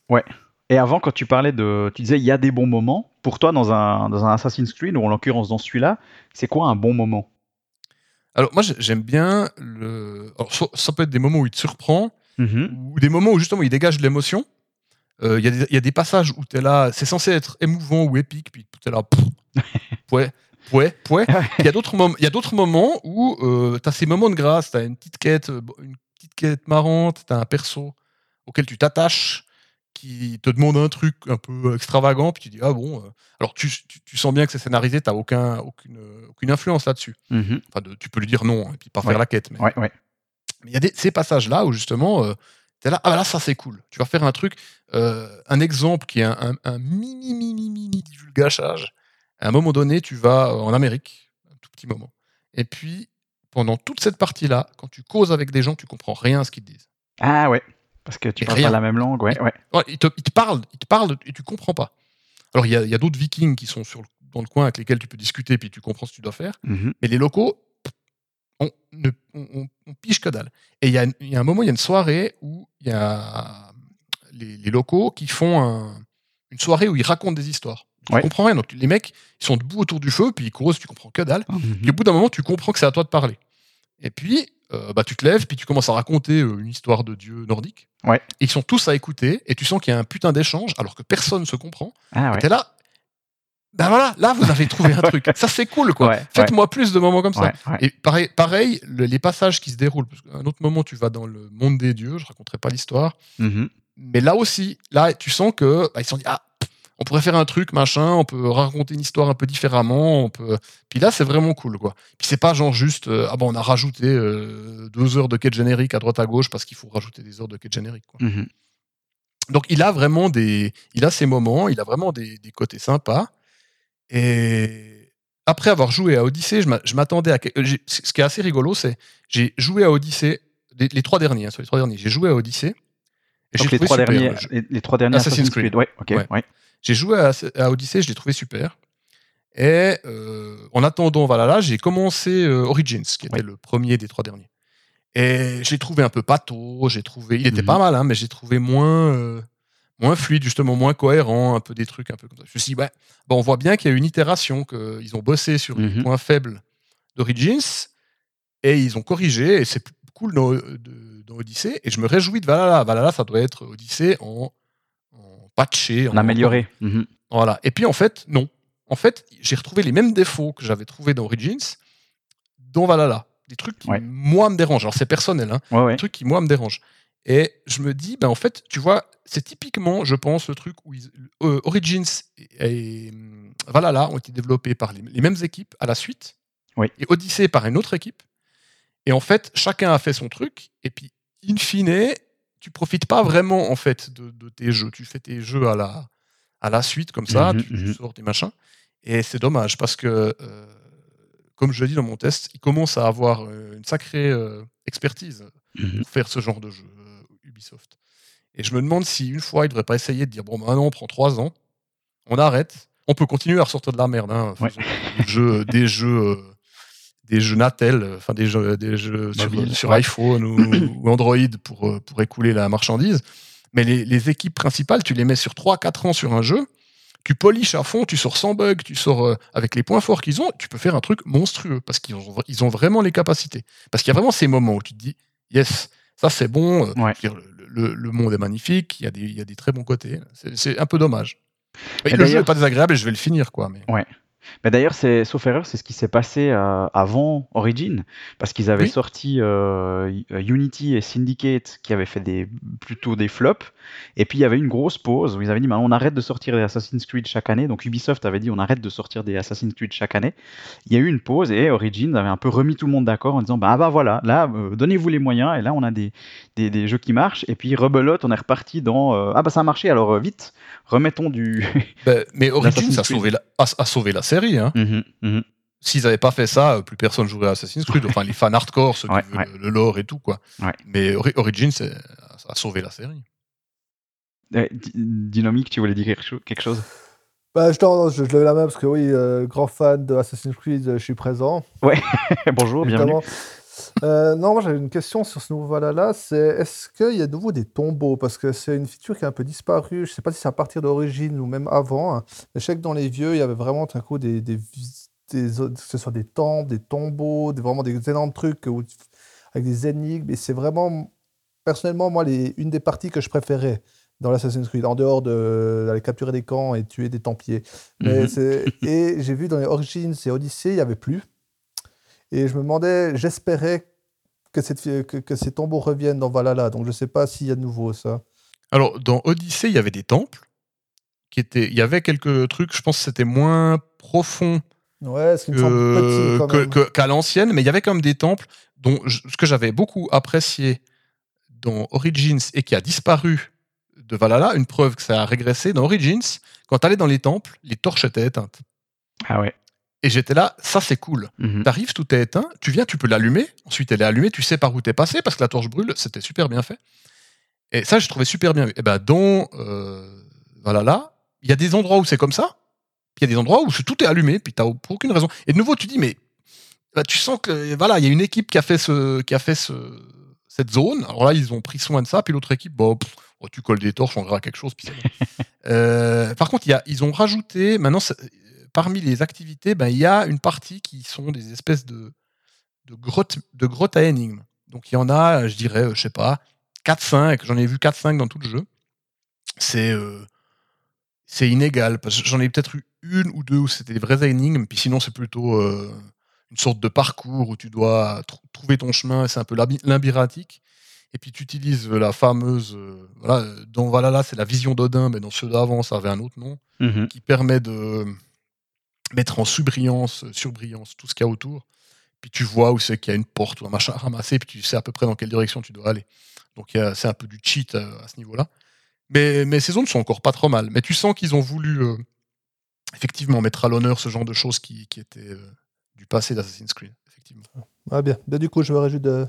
Et avant, quand tu parlais de. Tu disais, il y a des bons moments. Pour toi, dans un, dans un Assassin's Creed, ou en l'occurrence dans celui-là, c'est quoi un bon moment? Alors moi j'ai- j'aime bien le. Alors, ça peut être des moments où il te surprend. Mhm. ou des moments où justement il dégage de l'émotion. Euh, Il y, a des- il y a des passages où tu es là, c'est censé être émouvant ou épique, puis tu es là, ouais, ouais, ouais. Il y a d'autres moments, il y a d'autres moments où tu as ces moments de grâce, tu as une petite quête, euh, une petite quête marrante, tu as un perso auquel tu t'attaches, qui te demande un truc un peu extravagant, puis tu dis, ah bon. euh. Alors tu, tu- tu sens bien que c'est scénarisé, tu aucun, aucune, aucune influence là-dessus. Mhm. Enfin, de- tu peux lui dire non, hein, et puis pas Ouais. faire la quête. Mais... Ouais, ouais. Mais il y a des, ces passages-là où justement, euh, tu es là, ah bah là, ça c'est cool. Tu vas faire un truc, euh, un exemple qui est un, un- un mini, mini, mini divulgachage. À un moment donné, tu vas euh, en Amérique, un tout petit moment. Et puis, pendant toute cette partie-là, quand tu causes avec des gens, tu comprends rien à ce qu'ils te disent. Ah ouais. Parce que tu Et parles rien. pas la même langue. Ouais, ouais. Ils, te, ils te parlent, ils te parlent et tu comprends pas. Alors, il y a, a d'autres vikings qui sont sur le- dans le coin avec lesquels tu peux discuter puis tu comprends ce que tu dois faire. Mhm. Mais les locaux, ne, on, on- pige que dalle. Et il y, a y un moment, il y a une soirée où il y a les, les locaux qui font un- une soirée où ils racontent des histoires. Tu comprends rien. Donc les mecs, ils sont debout autour du feu, puis ils courent, tu comprends que dalle. Mhm. Puis au bout d'un moment, tu comprends que c'est à toi de parler. Et puis, euh, bah, tu te lèves, puis tu commences à raconter euh, une histoire de dieu nordique. Ouais. Et ils sont tous à écouter, et tu sens qu'il y a un putain d'échange, alors que personne ne se comprend. Ah ouais. T'es là. Ben voilà, là vous avez trouvé un truc. Ça c'est cool quoi. Ouais, Faites-moi plus de moments comme ça. Ouais. Et pareil, pareil le- les passages qui se déroulent. Parce qu'à un autre moment, tu vas dans le monde des dieux. Je raconterai pas l'histoire. Mhm. Mais là aussi, là, tu sens que bah, ils se sont dit ah, on pourrait faire un truc machin. On peut raconter une histoire un peu différemment. On peut. Puis là, c'est vraiment cool quoi. Puis c'est pas genre juste euh, ah bon, on a rajouté euh, deux heures de quête générique à droite à gauche parce qu'il faut rajouter des heures de quête générique. Quoi. Mhm. Donc il a vraiment des, il a ses moments, il a vraiment des, des côtés sympas. Et après avoir joué à Odyssey, je m'a- je m'attendais à. j'ai- Ce qui est assez rigolo, c'est j'ai joué à Odyssey les, les trois derniers, hein, sur les trois derniers, j'ai joué à Odyssey. Et Donc les trois, super, derniers, les, les trois derniers Assassin's Assassin's Creed. Creed. Ouais, ok. Ouais. ouais. J'ai joué à, à Odyssey, je l'ai trouvé super. Et euh, en attendant Valhalla, j'ai commencé euh, Origins, qui était le premier des trois derniers. Et j'ai trouvé un peu pâteau, j'ai trouvé, il était Mhm. pas mal, hein, mais j'ai trouvé moins, euh, moins fluide, justement moins cohérent, un peu des trucs un peu comme ça. Je me suis dit, ouais, bon, on voit bien qu'il y a une itération, qu'ils ont bossé sur les Mhm. points faibles d'Origins et ils ont corrigé. Et c'est cool dans, de- dans Odyssey. Et je me réjouis de Valhalla. Valhalla, ça doit être Odyssey en, en patché, On a amélioré. Mhm. voilà. Et puis en fait, non. En fait, j'ai retrouvé les mêmes défauts que j'avais trouvés dans Origins, dans Valhalla. Des trucs qui, Ouais. moi, me dérangent. Alors, c'est personnel, hein. Ouais, ouais. Des trucs qui, moi, me dérangent. Et je me dis, ben, en fait, tu vois, c'est typiquement, je pense, le truc où ils- euh, Origins et, et, hum, Valhalla ont été développés par les, les mêmes équipes à la suite. Oui. Et Odyssey par une autre équipe. Et en fait, chacun a fait son truc. Et puis, in fine, tu profites pas vraiment, en fait, de, de tes jeux. Tu fais tes jeux à la, à la suite, comme ça. Tu, tu mhm. sors tes machins. Et c'est dommage parce que, euh, comme je le dis dans mon test, ils commencent à avoir euh, une sacrée euh, expertise Mhm. pour faire ce genre de jeu, Ubisoft. Et je me demande si une fois, ils ne devraient pas essayer de dire bon, maintenant, on prend trois ans, on arrête, on peut continuer à ressortir de la merde. Hein, Ouais. des jeux, des jeux, euh, des jeux Natel, euh, enfin des jeux, des jeux sur, Mobile, sur ouais. iPhone ou, ou Android pour, euh, pour écouler la marchandise. Mais les, les équipes principales, tu les mets sur 3-4 ans sur un jeu, tu poliches à fond, tu sors sans bug, tu sors euh, avec les points forts qu'ils ont, tu peux faire un truc monstrueux parce qu'ils ont, ils ont vraiment les capacités. Parce qu'il y a vraiment ces moments où tu te dis, yes, ça c'est bon, euh, Ouais. dire, le, le- le monde est magnifique, il y a des, il y a des très bons côtés. C'est- un peu dommage. Et le jeu n'est pas désagréable et je vais le finir, quoi. Mais... Mais d'ailleurs, c'est, sauf erreur, c'est ce qui s'est passé euh, avant Origin, parce qu'ils avaient Oui. sorti euh, Unity et Syndicate qui avaient fait des, plutôt des flops, et puis il y avait une grosse pause où ils avaient dit on arrête de sortir des Assassin's Creed chaque année, donc Ubisoft avait dit on arrête de sortir des Assassin's Creed chaque année. Il y a eu une pause et Origin avait un peu remis tout le monde d'accord en disant bah, ah bah voilà, là, euh, donnez-vous les moyens, et là on a des, des, des jeux qui marchent, et puis rebelote, on est reparti dans euh, ah bah ça a marché, alors euh, vite, remettons du. Ben, mais Origins a sauvé, la, a, a sauvé la série. Hein. Mhm, mhm. S'ils n'avaient pas fait ça, plus personne jouerait à Assassin's Creed. Enfin, les fans hardcore, ceux Ouais, qui veulent ouais. le, lore et tout. quoi. Ouais. Mais Ori- Origins a sauvé la série. Di- Dynamique, tu voulais dire quelque cho- quelque chose? Bah, je, non, je, je lève la main parce que oui, euh, grand fan de Assassin's Creed, euh, je suis présent. Bonjour, bienvenue. Euh, non, moi j'avais une question sur ce nouveau Valhalla, c'est est-ce qu'il y a de nouveau des tombeaux? Parce que c'est une feature qui a un peu disparu, je sais pas si c'est à partir d'origine ou même avant. hein. Mais je sais que dans les vieux, il y avait vraiment tout d'un coup des, des, que ce soit des temples, des tombeaux, des, vraiment des énormes trucs où- avec des énigmes. Et c'est vraiment, personnellement, moi, les, une des parties que je préférais dans l'Assassin's Creed, en dehors de- d'aller capturer des camps et tuer des templiers. Mais Mhm. et j'ai vu dans les Origins et Odyssey, il n'y avait plus. Et je me demandais, j'espérais que, cette, que, que ces tombeaux reviennent dans Valhalla. Donc je ne sais pas s'il y a de nouveau ça. Alors, dans Odyssey, il y avait des temples. Qui étaient, il y avait quelques trucs, je pense que c'était moins profond Ouais, ce qui me semble que- qu'à l'ancienne, mais il y avait quand même des temples dont je- ce que j'avais beaucoup apprécié dans Origins et qui a disparu de Valhalla, une preuve que ça a régressé dans Origins, quand tu allais dans les temples, les torches étaient éteintes. Ah ouais. Et j'étais là, ça c'est cool. Mhm. T'arrives, tout est éteint, tu viens, tu peux l'allumer, ensuite elle est allumée, tu sais par où t'es passé parce que la torche brûle, c'était super bien fait. Et ça, j'ai trouvé super bien. Et ben, dans euh, Valhalla, il y a des endroits où c'est comme ça, il y a des endroits où tout est allumé, puis t'as pour aucune raison. Et de nouveau, tu dis, mais bah, tu sens que voilà, il y a une équipe qui a fait ce, qui a fait ce, cette zone. Alors là, ils ont pris soin de ça, puis l'autre équipe, bon, pff, tu colles des torches, on verra quelque chose. Puis par contre, y a, ils ont rajouté, maintenant, parmi les activités, ben, il y a une partie qui sont des espèces de, grottes, à énigmes. Donc il y en a, je dirais, je sais pas, 4-5, j'en ai vu 4-5 dans tout le jeu. C'est inégal, j'en ai peut-être eu une ou deux où c'était des vraies énigmes, puis sinon c'est plutôt une sorte de parcours où tu dois trouver ton chemin, c'est un peu labyrinthique. Et puis tu utilises la fameuse, voilà, dont voilà là c'est la vision d'Odin, mais dans ceux d'avant ça avait un autre nom, mmh qui permet de mettre en surbrillance, surbrillance tout ce qu'il y a autour. Puis tu vois où c'est qu'il y a une porte ou un machin à ramasser, puis tu sais à peu près dans quelle direction tu dois aller. Donc c'est un peu du cheat à, ce niveau-là. Mais, mais ces zones sont encore pas trop mal. Mais tu sens qu'ils ont voulu effectivement mettre à l'honneur ce genre de choses qui, qui étaient du passé d'Assassin's Creed, effectivement. Ah bien. Ben, du coup, je me réjouis de,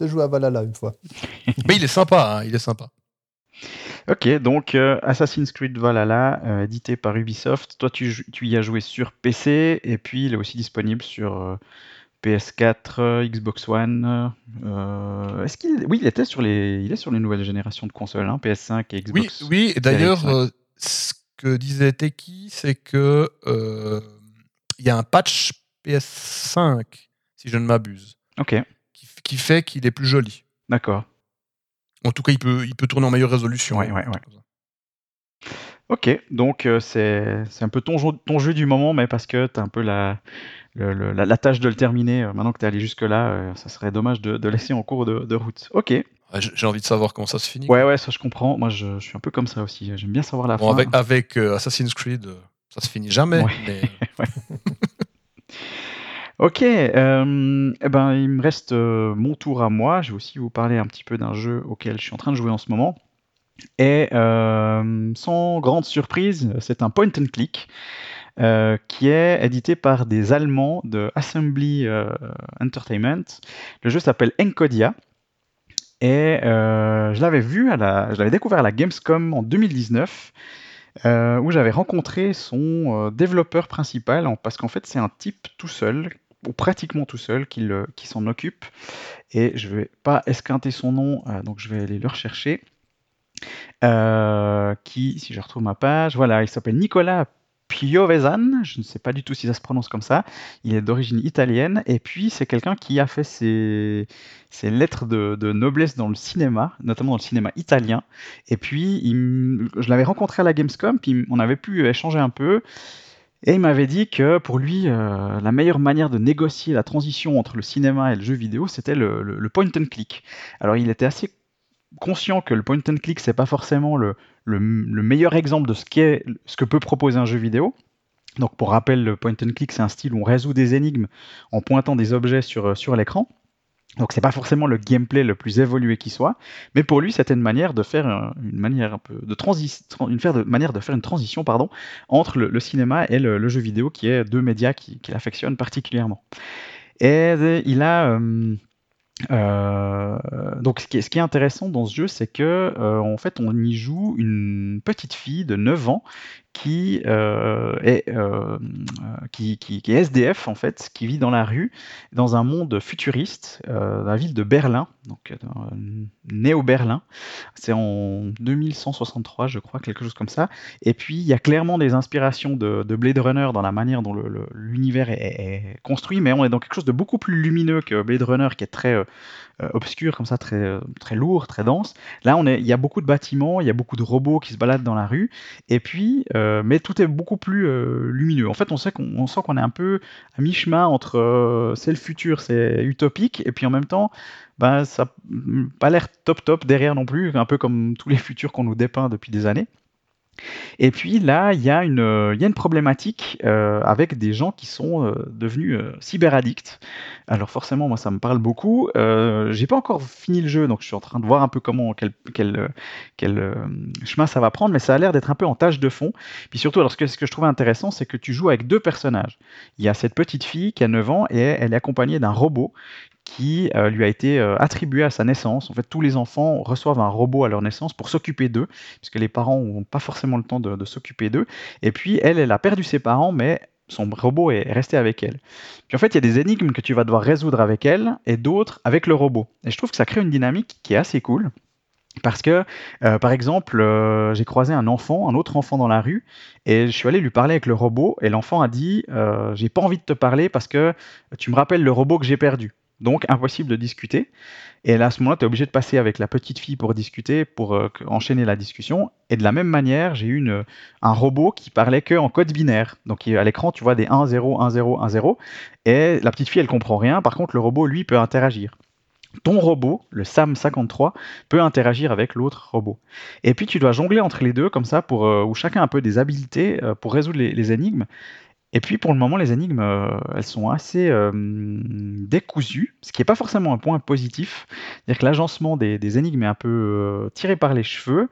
de jouer à Valhalla une fois. Mais il est sympa, hein, il est sympa. Ok, donc euh, Assassin's Creed Valhalla, euh, édité par Ubisoft. Toi, tu, tu, y as joué sur PC et puis il est aussi disponible sur euh, PS4, Xbox One. Est-ce qu'il, oui, il était sur les, il est sur les nouvelles générations de consoles, hein, PS5 et Xbox. Oui, oui. Et d'ailleurs, ce que disait Teki, c'est que il y a un patch PS5, si je ne m'abuse. Ok. Qui, fait qu'il est plus joli. D'accord. En tout cas, il peut, il peut tourner en meilleure résolution. Ouais, ouais, ouais. Ok, donc euh, c'est un peu ton jeu, ton jeu du moment, mais parce que tu as un peu la, la, tâche de le terminer. Euh, maintenant que tu es allé jusque-là, euh, ça serait dommage de, de, laisser en cours de, de route. Ok. J'ai envie de savoir comment ça se finit. Ouais, ouais, ça je comprends. Moi, je, je suis un peu comme ça aussi. J'aime bien savoir la fin. Avec, avec Assassin's Creed, ça se finit jamais. Mais... Ok, euh, eh ben, il me reste euh, mon tour à moi. Je vais aussi vous parler un petit peu d'un jeu auquel je suis en train de jouer en ce moment. Et euh, sans grande surprise, c'est un point and click qui est édité par des Allemands de Assembly Entertainment. Le jeu s'appelle Encodia. Et je l'avais vu, je l'avais découvert à la Gamescom en 2019. où j'avais rencontré son développeur principal, parce qu'en fait c'est un type tout seul ou pratiquement tout seul, qui, qui s'en occupe. Et je vais pas esquinter son nom, euh, donc je vais aller le rechercher. Euh, qui, si je retrouve ma page, voilà, il s'appelle Nicolas Piovesan, je ne sais pas du tout si ça se prononce comme ça, il est d'origine italienne, et puis c'est quelqu'un qui a fait ses, ses lettres de, noblesse dans le cinéma, notamment dans le cinéma italien, et puis je l'avais rencontré à la Gamescom, puis on avait pu échanger un peu, et il m'avait dit que pour lui, euh, la meilleure manière de négocier la transition entre le cinéma et le jeu vidéo, c'était le, point and click. Alors il était assez conscient que le point and click, c'est pas forcément le, meilleur exemple de ce, que peut proposer un jeu vidéo. Donc pour rappel, le point and click, c'est un style où on résout des énigmes en pointant des objets sur, sur l'écran. Donc c'est pas forcément le gameplay le plus évolué qui soit, mais pour lui c'était une manière de faire une manière un peu de transition, une, manière de faire une transition pardon entre le, cinéma et le, jeu vidéo qui est deux médias qu'il qui affectionne particulièrement. Et il a euh, euh, donc ce qui, est, ce qui, est, intéressant dans ce jeu, c'est que euh, en fait on y joue une petite fille de 9 ans qui, euh, est, euh, qui, qui, qui, est SDF en fait, qui vit dans la rue, dans un monde futuriste, euh, la ville de Berlin, donc euh, néo-Berlin. C'est en 2163, je crois, quelque chose comme ça. Et puis il y a clairement des inspirations de, de Blade Runner dans la manière dont l'univers est, construit, mais on est dans quelque chose de beaucoup plus lumineux que Blade Runner, qui est très euh, obscur, comme ça, très, très lourd, très dense. Là, on est, il y a beaucoup de bâtiments, il y a beaucoup de robots qui se baladent dans la rue, et puis euh, mais tout est beaucoup plus euh, lumineux. En fait, on, sait qu'on, sent qu'on est un peu à mi-chemin entre euh, c'est le futur, c'est utopique, et puis en même temps, ben, ça n'a pas l'air top top derrière non plus, un peu comme tous les futurs qu'on nous dépeint depuis des années. Et puis là, il y, a une, problématique euh, avec des gens qui sont euh, devenus euh, cyberaddicts. Alors forcément, moi, ça me parle beaucoup. Euh, J'ai pas encore fini le jeu, donc je suis en train de voir un peu comment, quel, quel, quel chemin ça va prendre, mais ça a l'air d'être un peu en tâche de fond. Puis surtout, alors ce que, ce que je trouvais intéressant, c'est que tu joues avec deux personnages. Il y a cette petite fille qui a 9 ans et elle est accompagnée d'un robot qui euh, lui a été euh, attribué à sa naissance. En fait, tous les enfants reçoivent un robot à leur naissance pour s'occuper d'eux, puisque les parents n'ont pas forcément le temps de, s'occuper d'eux. Et puis, elle, elle a perdu ses parents, mais son robot est resté avec elle. Puis en fait, il y a des énigmes que tu vas devoir résoudre avec elle et d'autres avec le robot. Et je trouve que ça crée une dynamique qui est assez cool. Parce que, euh, par exemple, euh, j'ai croisé un enfant, un autre enfant dans la rue, et je suis allé lui parler avec le robot, et l'enfant a dit euh, J'ai pas envie de te parler parce que tu me rappelles le robot que j'ai perdu. Donc, impossible de discuter. Et là, à ce moment-là, tu es obligé de passer avec la petite fille pour discuter, pour enchaîner la discussion. Et de la même manière, j'ai eu un robot qui parlait que en code binaire. Donc, à l'écran, tu vois des 1, 0, 1, 0, 1, 0. Et la petite fille, elle comprend rien. Par contre, le robot, lui, peut interagir ton robot, le SAM53, peut interagir avec l'autre robot. Et puis tu dois jongler entre les deux comme ça, pour, euh, où chacun a un peu des habiletés euh, pour résoudre les, énigmes. Et puis pour le moment, les énigmes, euh, elles sont assez décousues, ce qui n'est pas forcément un point positif. C'est-à-dire que l'agencement des, énigmes est un peu tiré par les cheveux.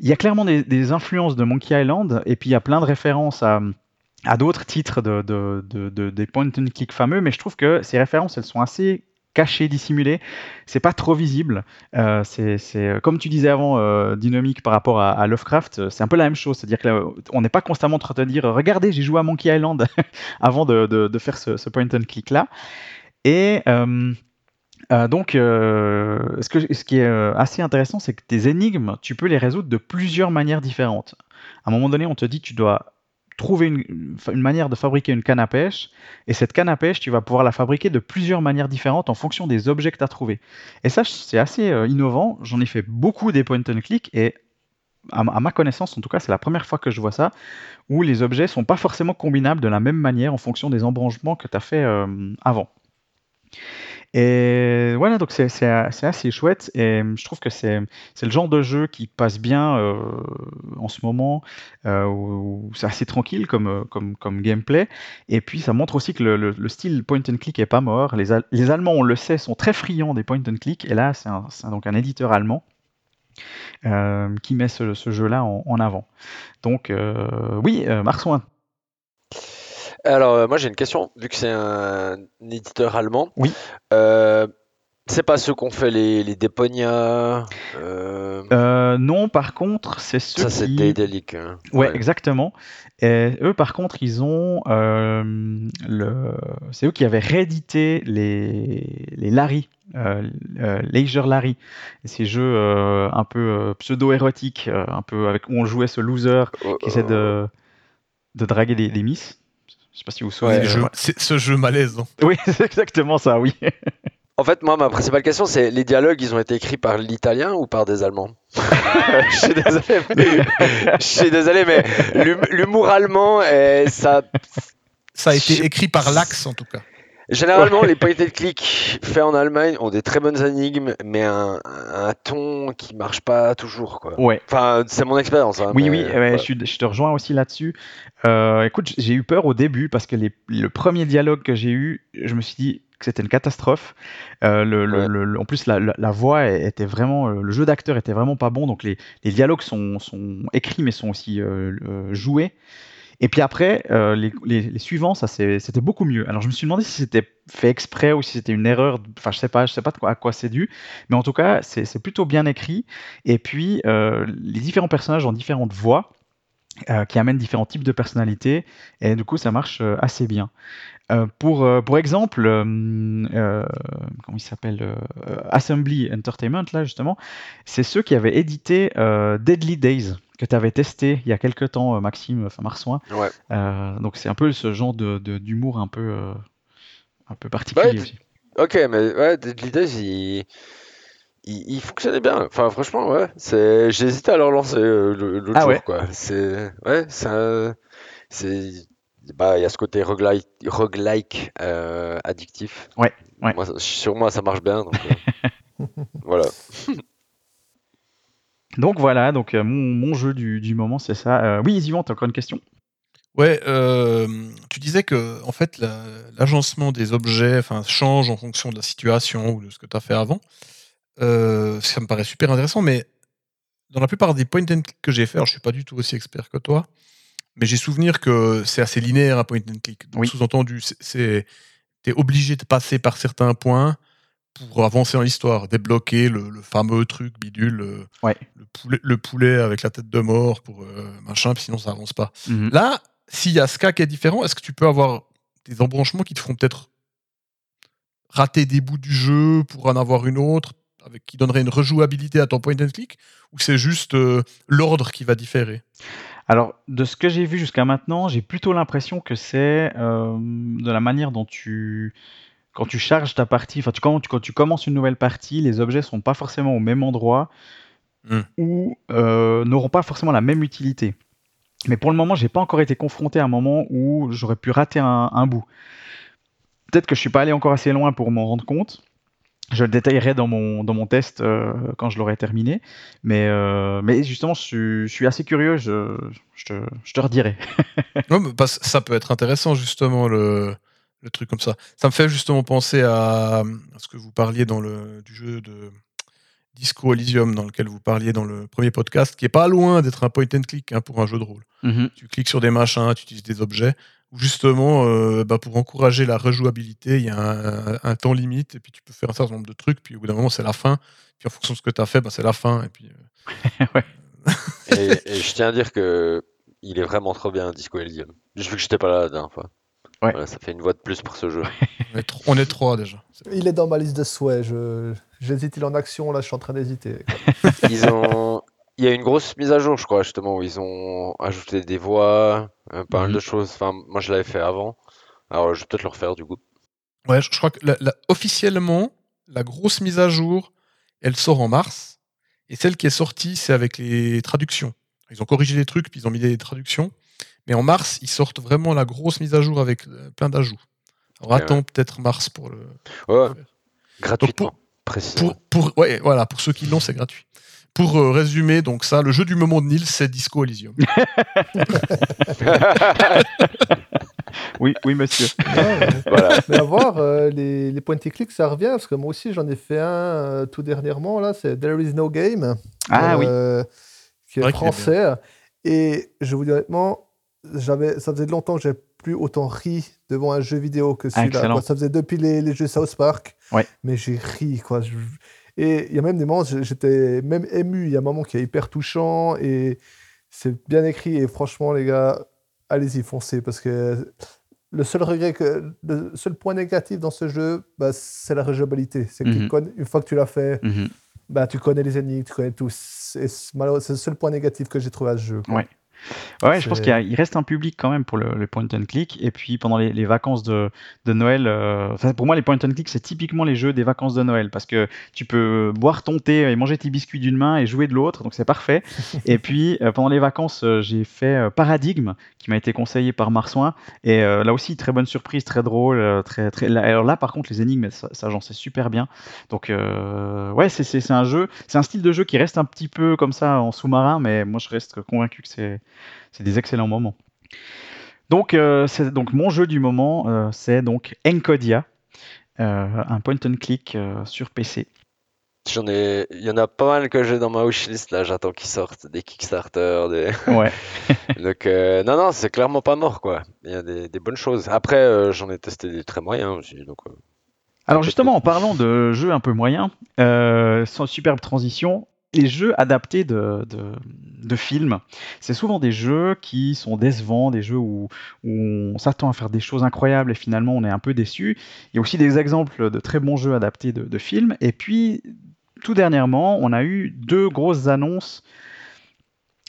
Il y a clairement des, influences de Monkey Island, et puis il y a plein de références à d'autres titres de, des point and click fameux, mais je trouve que ces références, elles sont assez caché, dissimulé. C'est pas trop visible. Euh, c'est euh, comme tu disais avant, euh, dynamique par rapport à, Lovecraft, c'est un peu la même chose. C'est-à-dire qu'on n'est pas constamment en train de dire regardez, j'ai joué à Monkey Island avant de, faire ce, point and click là. Et donc, ce, ce qui est assez intéressant, c'est que tes énigmes, tu peux les résoudre de plusieurs manières différentes. À un moment donné, on te dit tu dois trouver une, manière de fabriquer une canne à pêche, et cette canne à pêche, tu vas pouvoir la fabriquer de plusieurs manières différentes en fonction des objets que tu as trouvés. Et ça, c'est assez euh, innovant. J'en ai fait beaucoup des point and click, et à, ma connaissance, en tout cas, c'est la première fois que je vois ça, où les objets sont pas forcément combinables de la même manière en fonction des embranchements que tu as fait euh, avant. Et voilà, donc c'est assez chouette et je trouve que c'est le genre de jeu qui passe bien euh, en ce moment, euh, où c'est assez tranquille comme, comme, gameplay. Et puis ça montre aussi que le, le, style point and click est pas mort. Les, Allemands, on le sait, sont très friands des point and click. Et là, c'est donc un éditeur allemand. Euh, qui met ce, jeu-là en, avant. Donc, oui, Marsouin, alors, euh, moi j'ai une question, vu que c'est un, éditeur allemand. Oui. Euh, c'est pas ceux qu'on fait les, les Déponia euh, Non, par contre, c'est ceux Ça, c'est Daedalic. Hein. Ouais, exactement. Et eux, par contre, ils ont. le... C'est eux qui avaient réédité les, les Larry. Leisure Larry, ces jeux un peu pseudo-érotiques, un peu avec où on jouait ce loser oh, qui essaie de, oh. de draguer des, des miss. Je sais pas si vous vous souvenez. c'est ce jeu malaise. Oui, c'est exactement ça, oui. En fait, moi, ma principale question, c'est les dialogues, ils ont été écrits par l'italien ou par des Allemands? Je suis désolé, mais, je suis désolé, mais l'humour allemand, ça. Ça a été écrit par l'Axe, en tout cas. Généralement, les point and click faits en Allemagne ont des très bonnes énigmes, mais un, ton qui marche pas toujours. Quoi. Ouais. Enfin, c'est mon expérience. Hein, oui, oui, je, te rejoins aussi là-dessus. Euh, écoute, j'ai eu peur au début parce que le premier dialogue que j'ai eu, je me suis dit que c'était une catastrophe. Euh, le, en plus, la, voix était vraiment, le jeu d'acteur était vraiment pas bon, donc les, dialogues sont, sont, écrits mais sont aussi euh, joués. Et puis après, euh, les, suivants, ça c'était beaucoup mieux. Alors je me suis demandé si c'était fait exprès ou si c'était une erreur. Enfin, je sais pas, je sais pas à quoi c'est dû, mais en tout cas, c'est plutôt bien écrit. Et puis euh, les différents personnages ont différentes voix. Euh, qui amènent différents types de personnalités et du coup ça marche assez bien. pour, pour exemple, comment il s'appelle Assembly Entertainment, là justement, c'est ceux qui avaient édité Deadly Days que tu avais testé il y a quelques temps, euh, Maxime, enfin Marsouin. Ouais. Euh, donc c'est un peu ce genre de, d'humour un peu, euh, un peu particulier aussi. Ok, mais ouais, l'idée, il, il, fonctionnait bien. Enfin, franchement, ouais. C'est, j'ai hésité à leur lancer l'autre ah jour, quoi. C'est, ouais, c'est, c'est, bah, il y a ce côté roguelike, roguelike addictif. Ouais, ouais. Moi, sur moi, ça marche bien. Donc, voilà. Donc voilà, donc euh, mon, jeu du, moment, c'est ça. Euh, oui, Yvan, tu as encore une question Ouais, euh, tu disais que en fait l'agencement des objets change en fonction de la situation ou de ce que tu as fait avant. ça me paraît super intéressant, mais dans la plupart des point and click que j'ai fait, alors je suis pas du tout aussi expert que toi, mais j'ai souvenir que c'est assez linéaire un point and click. Sous-entendu, c'est tu es obligé de passer par certains points pour avancer dans l'histoire, débloquer le, fameux truc bidule, euh, le, poulet, le, poulet, avec la tête de mort pour euh, machin, puis sinon ça avance pas. Mhm. Là, s'il y a ce cas qui est différent, est-ce que tu peux avoir des embranchements qui te feront peut-être rater des bouts du jeu pour en avoir une autre avec, qui donnerait une rejouabilité à ton point and click Ou c'est juste euh, l'ordre qui va différer? Alors, de ce que j'ai vu jusqu'à maintenant, j'ai plutôt l'impression que c'est euh, de la manière dont tu. Quand tu charges ta partie, enfin, tu, quand, tu, quand tu commences une nouvelle partie, les objets sont pas forcément au même endroit Hmm. ou euh, n'auront pas forcément la même utilité. Mais pour le moment, j'ai pas encore été confronté à un moment où j'aurais pu rater un, un bout. Peut-être que je suis pas allé encore assez loin pour m'en rendre compte. Je le détaillerai dans mon, dans mon test euh, quand je l'aurai terminé. Mais, euh, mais justement, je suis, je suis assez curieux. Je, je, te, je te redirai. Ouais, mais parce- ça peut être intéressant, justement, le, le truc comme ça. Ça me fait justement penser à, à ce que vous parliez dans le, du jeu de Disco Elysium, dans lequel vous parliez dans le premier podcast, qui est pas loin d'être un point and click hein, pour un jeu de rôle. Mhm. Tu cliques sur des machins, tu utilises des objets. Où justement, euh, bah, pour encourager la rejouabilité, il y a un, un temps limite, et puis tu peux faire un certain nombre de trucs, puis au bout d'un moment, c'est la fin. Puis en fonction de ce que tu as fait, bah, c'est la fin. Et puis, euh, Et, et je tiens à dire que il est vraiment trop bien Disco Elysium. Juste vu que j'étais pas là la dernière fois. Ouais. Voilà, ça fait une voix de plus pour ce jeu. on, est tro- on est trois déjà. Il est dans ma liste de souhaits. Je... J'hésite, il est en action. Là, je suis en train d'hésiter. Ils ont. Il y a une grosse mise à jour, je crois, justement, où ils ont ajouté des voix, euh, pas mal Mhm. de choses. Enfin, moi, je l'avais fait avant. Alors, je vais peut-être le refaire, du coup. Ouais, je, je crois que la- la- officiellement, la grosse mise à jour, elle sort en mars. Et celle qui est sortie, c'est avec les traductions. Ils ont corrigé les trucs, puis ils ont mis des traductions. Mais en mars, ils sortent vraiment la grosse mise à jour avec euh, plein d'ajouts. Alors Ok, attends peut-être mars pour le. Ouais, pour- gratuitement, précisément. Pour, pour, ouais, voilà, pour ceux qui l'ont, c'est gratuit. Pour euh, résumer, donc ça, le jeu du moment de Nils, c'est Disco Elysium. Oui, oui, monsieur. Ouais, voilà. Mais à voir, euh, les, les point and click, ça revient. Parce que moi aussi, j'en ai fait un euh, tout dernièrement. Là, c'est There is no game. Ah oui. Qui est français. Et je vous dis honnêtement, j'avais, ça faisait longtemps que j'ai plus autant ri devant un jeu vidéo que celui-là. Ça faisait depuis les, les jeux South Park. Ouais. Mais j'ai ri, quoi. Je- Et il y a même des moments, j'étais même ému. Il y a un moment qui est hyper touchant et c'est bien écrit. Et franchement, les gars, allez-y, foncez. Parce que le seul regret, que, le seul point négatif dans ce jeu, bah, c'est la rejouabilité. C'est que tu Mhm. connais- une fois que tu l'as fait, Mhm. bah, tu connais les ennemis, tu connais tout. C'est le seul point négatif que j'ai trouvé à ce jeu. Ouais. Ouais, je pense qu'il reste un public quand même pour le, le point and click. Et puis pendant les, les vacances de, de Noël, euh, enfin, pour moi les point and click c'est typiquement les jeux des vacances de Noël parce que tu peux boire ton thé et manger tes biscuits d'une main et jouer de l'autre, donc c'est parfait. et puis euh, pendant les vacances, euh, j'ai fait euh, Paradigme qui m'a été conseillé par Marsouin et là aussi très bonne surprise, très drôle, très très. alors là par contre les énigmes, ça, ça, j'en sais super bien. Donc ouais, c'est un jeu, c'est un style de jeu qui reste un petit peu comme ça en sous-marin, mais moi je reste convaincu que c'est c'est des excellents moments. Donc, euh, c'est donc mon jeu du moment, euh, c'est donc Encodia, euh, un point and click sur PC. J'en ai, il y en a pas mal que j'ai dans ma wishlist là. J'attends qu'ils sortent des Kickstarter, des. Ouais. Donc non non, c'est clairement pas mort quoi. Il y a des, des bonnes choses. Après, j'en ai testé des très moyens aussi. Donc Alors justement, en parlant de jeux un peu moyens, sans superbe transition, les jeux adaptés de, de, films, c'est souvent des jeux qui sont décevants, des jeux où, on s'attend à faire des choses incroyables et finalement on est un peu déçu. Il y a aussi des exemples de très bons jeux adaptés de, films. Et puis, tout dernièrement, on a eu deux grosses annonces.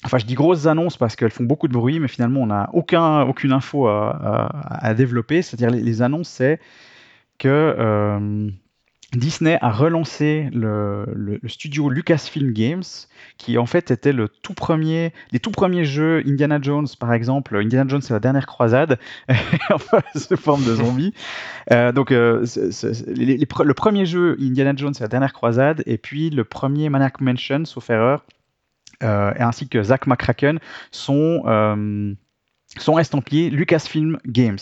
Enfin, je dis grosses annonces parce qu'elles font beaucoup de bruit, mais finalement, on n'a aucun, aucune info à, à- à développer. C'est-à-dire, les, les annonces, c'est que euh, Disney a relancé le, studio Lucasfilm Games, qui en fait était le tout premier, les tout premiers jeux Indiana Jones, par exemple. Indiana Jones, c'est la dernière croisade, enfin, sous forme de zombie. Euh, donc, euh, le premier jeu Indiana Jones, c'est la dernière croisade, et puis le premier Maniac Mansion, sauf erreur, euh, ainsi que Zack McCracken sont, sont estampillés Lucasfilm Games.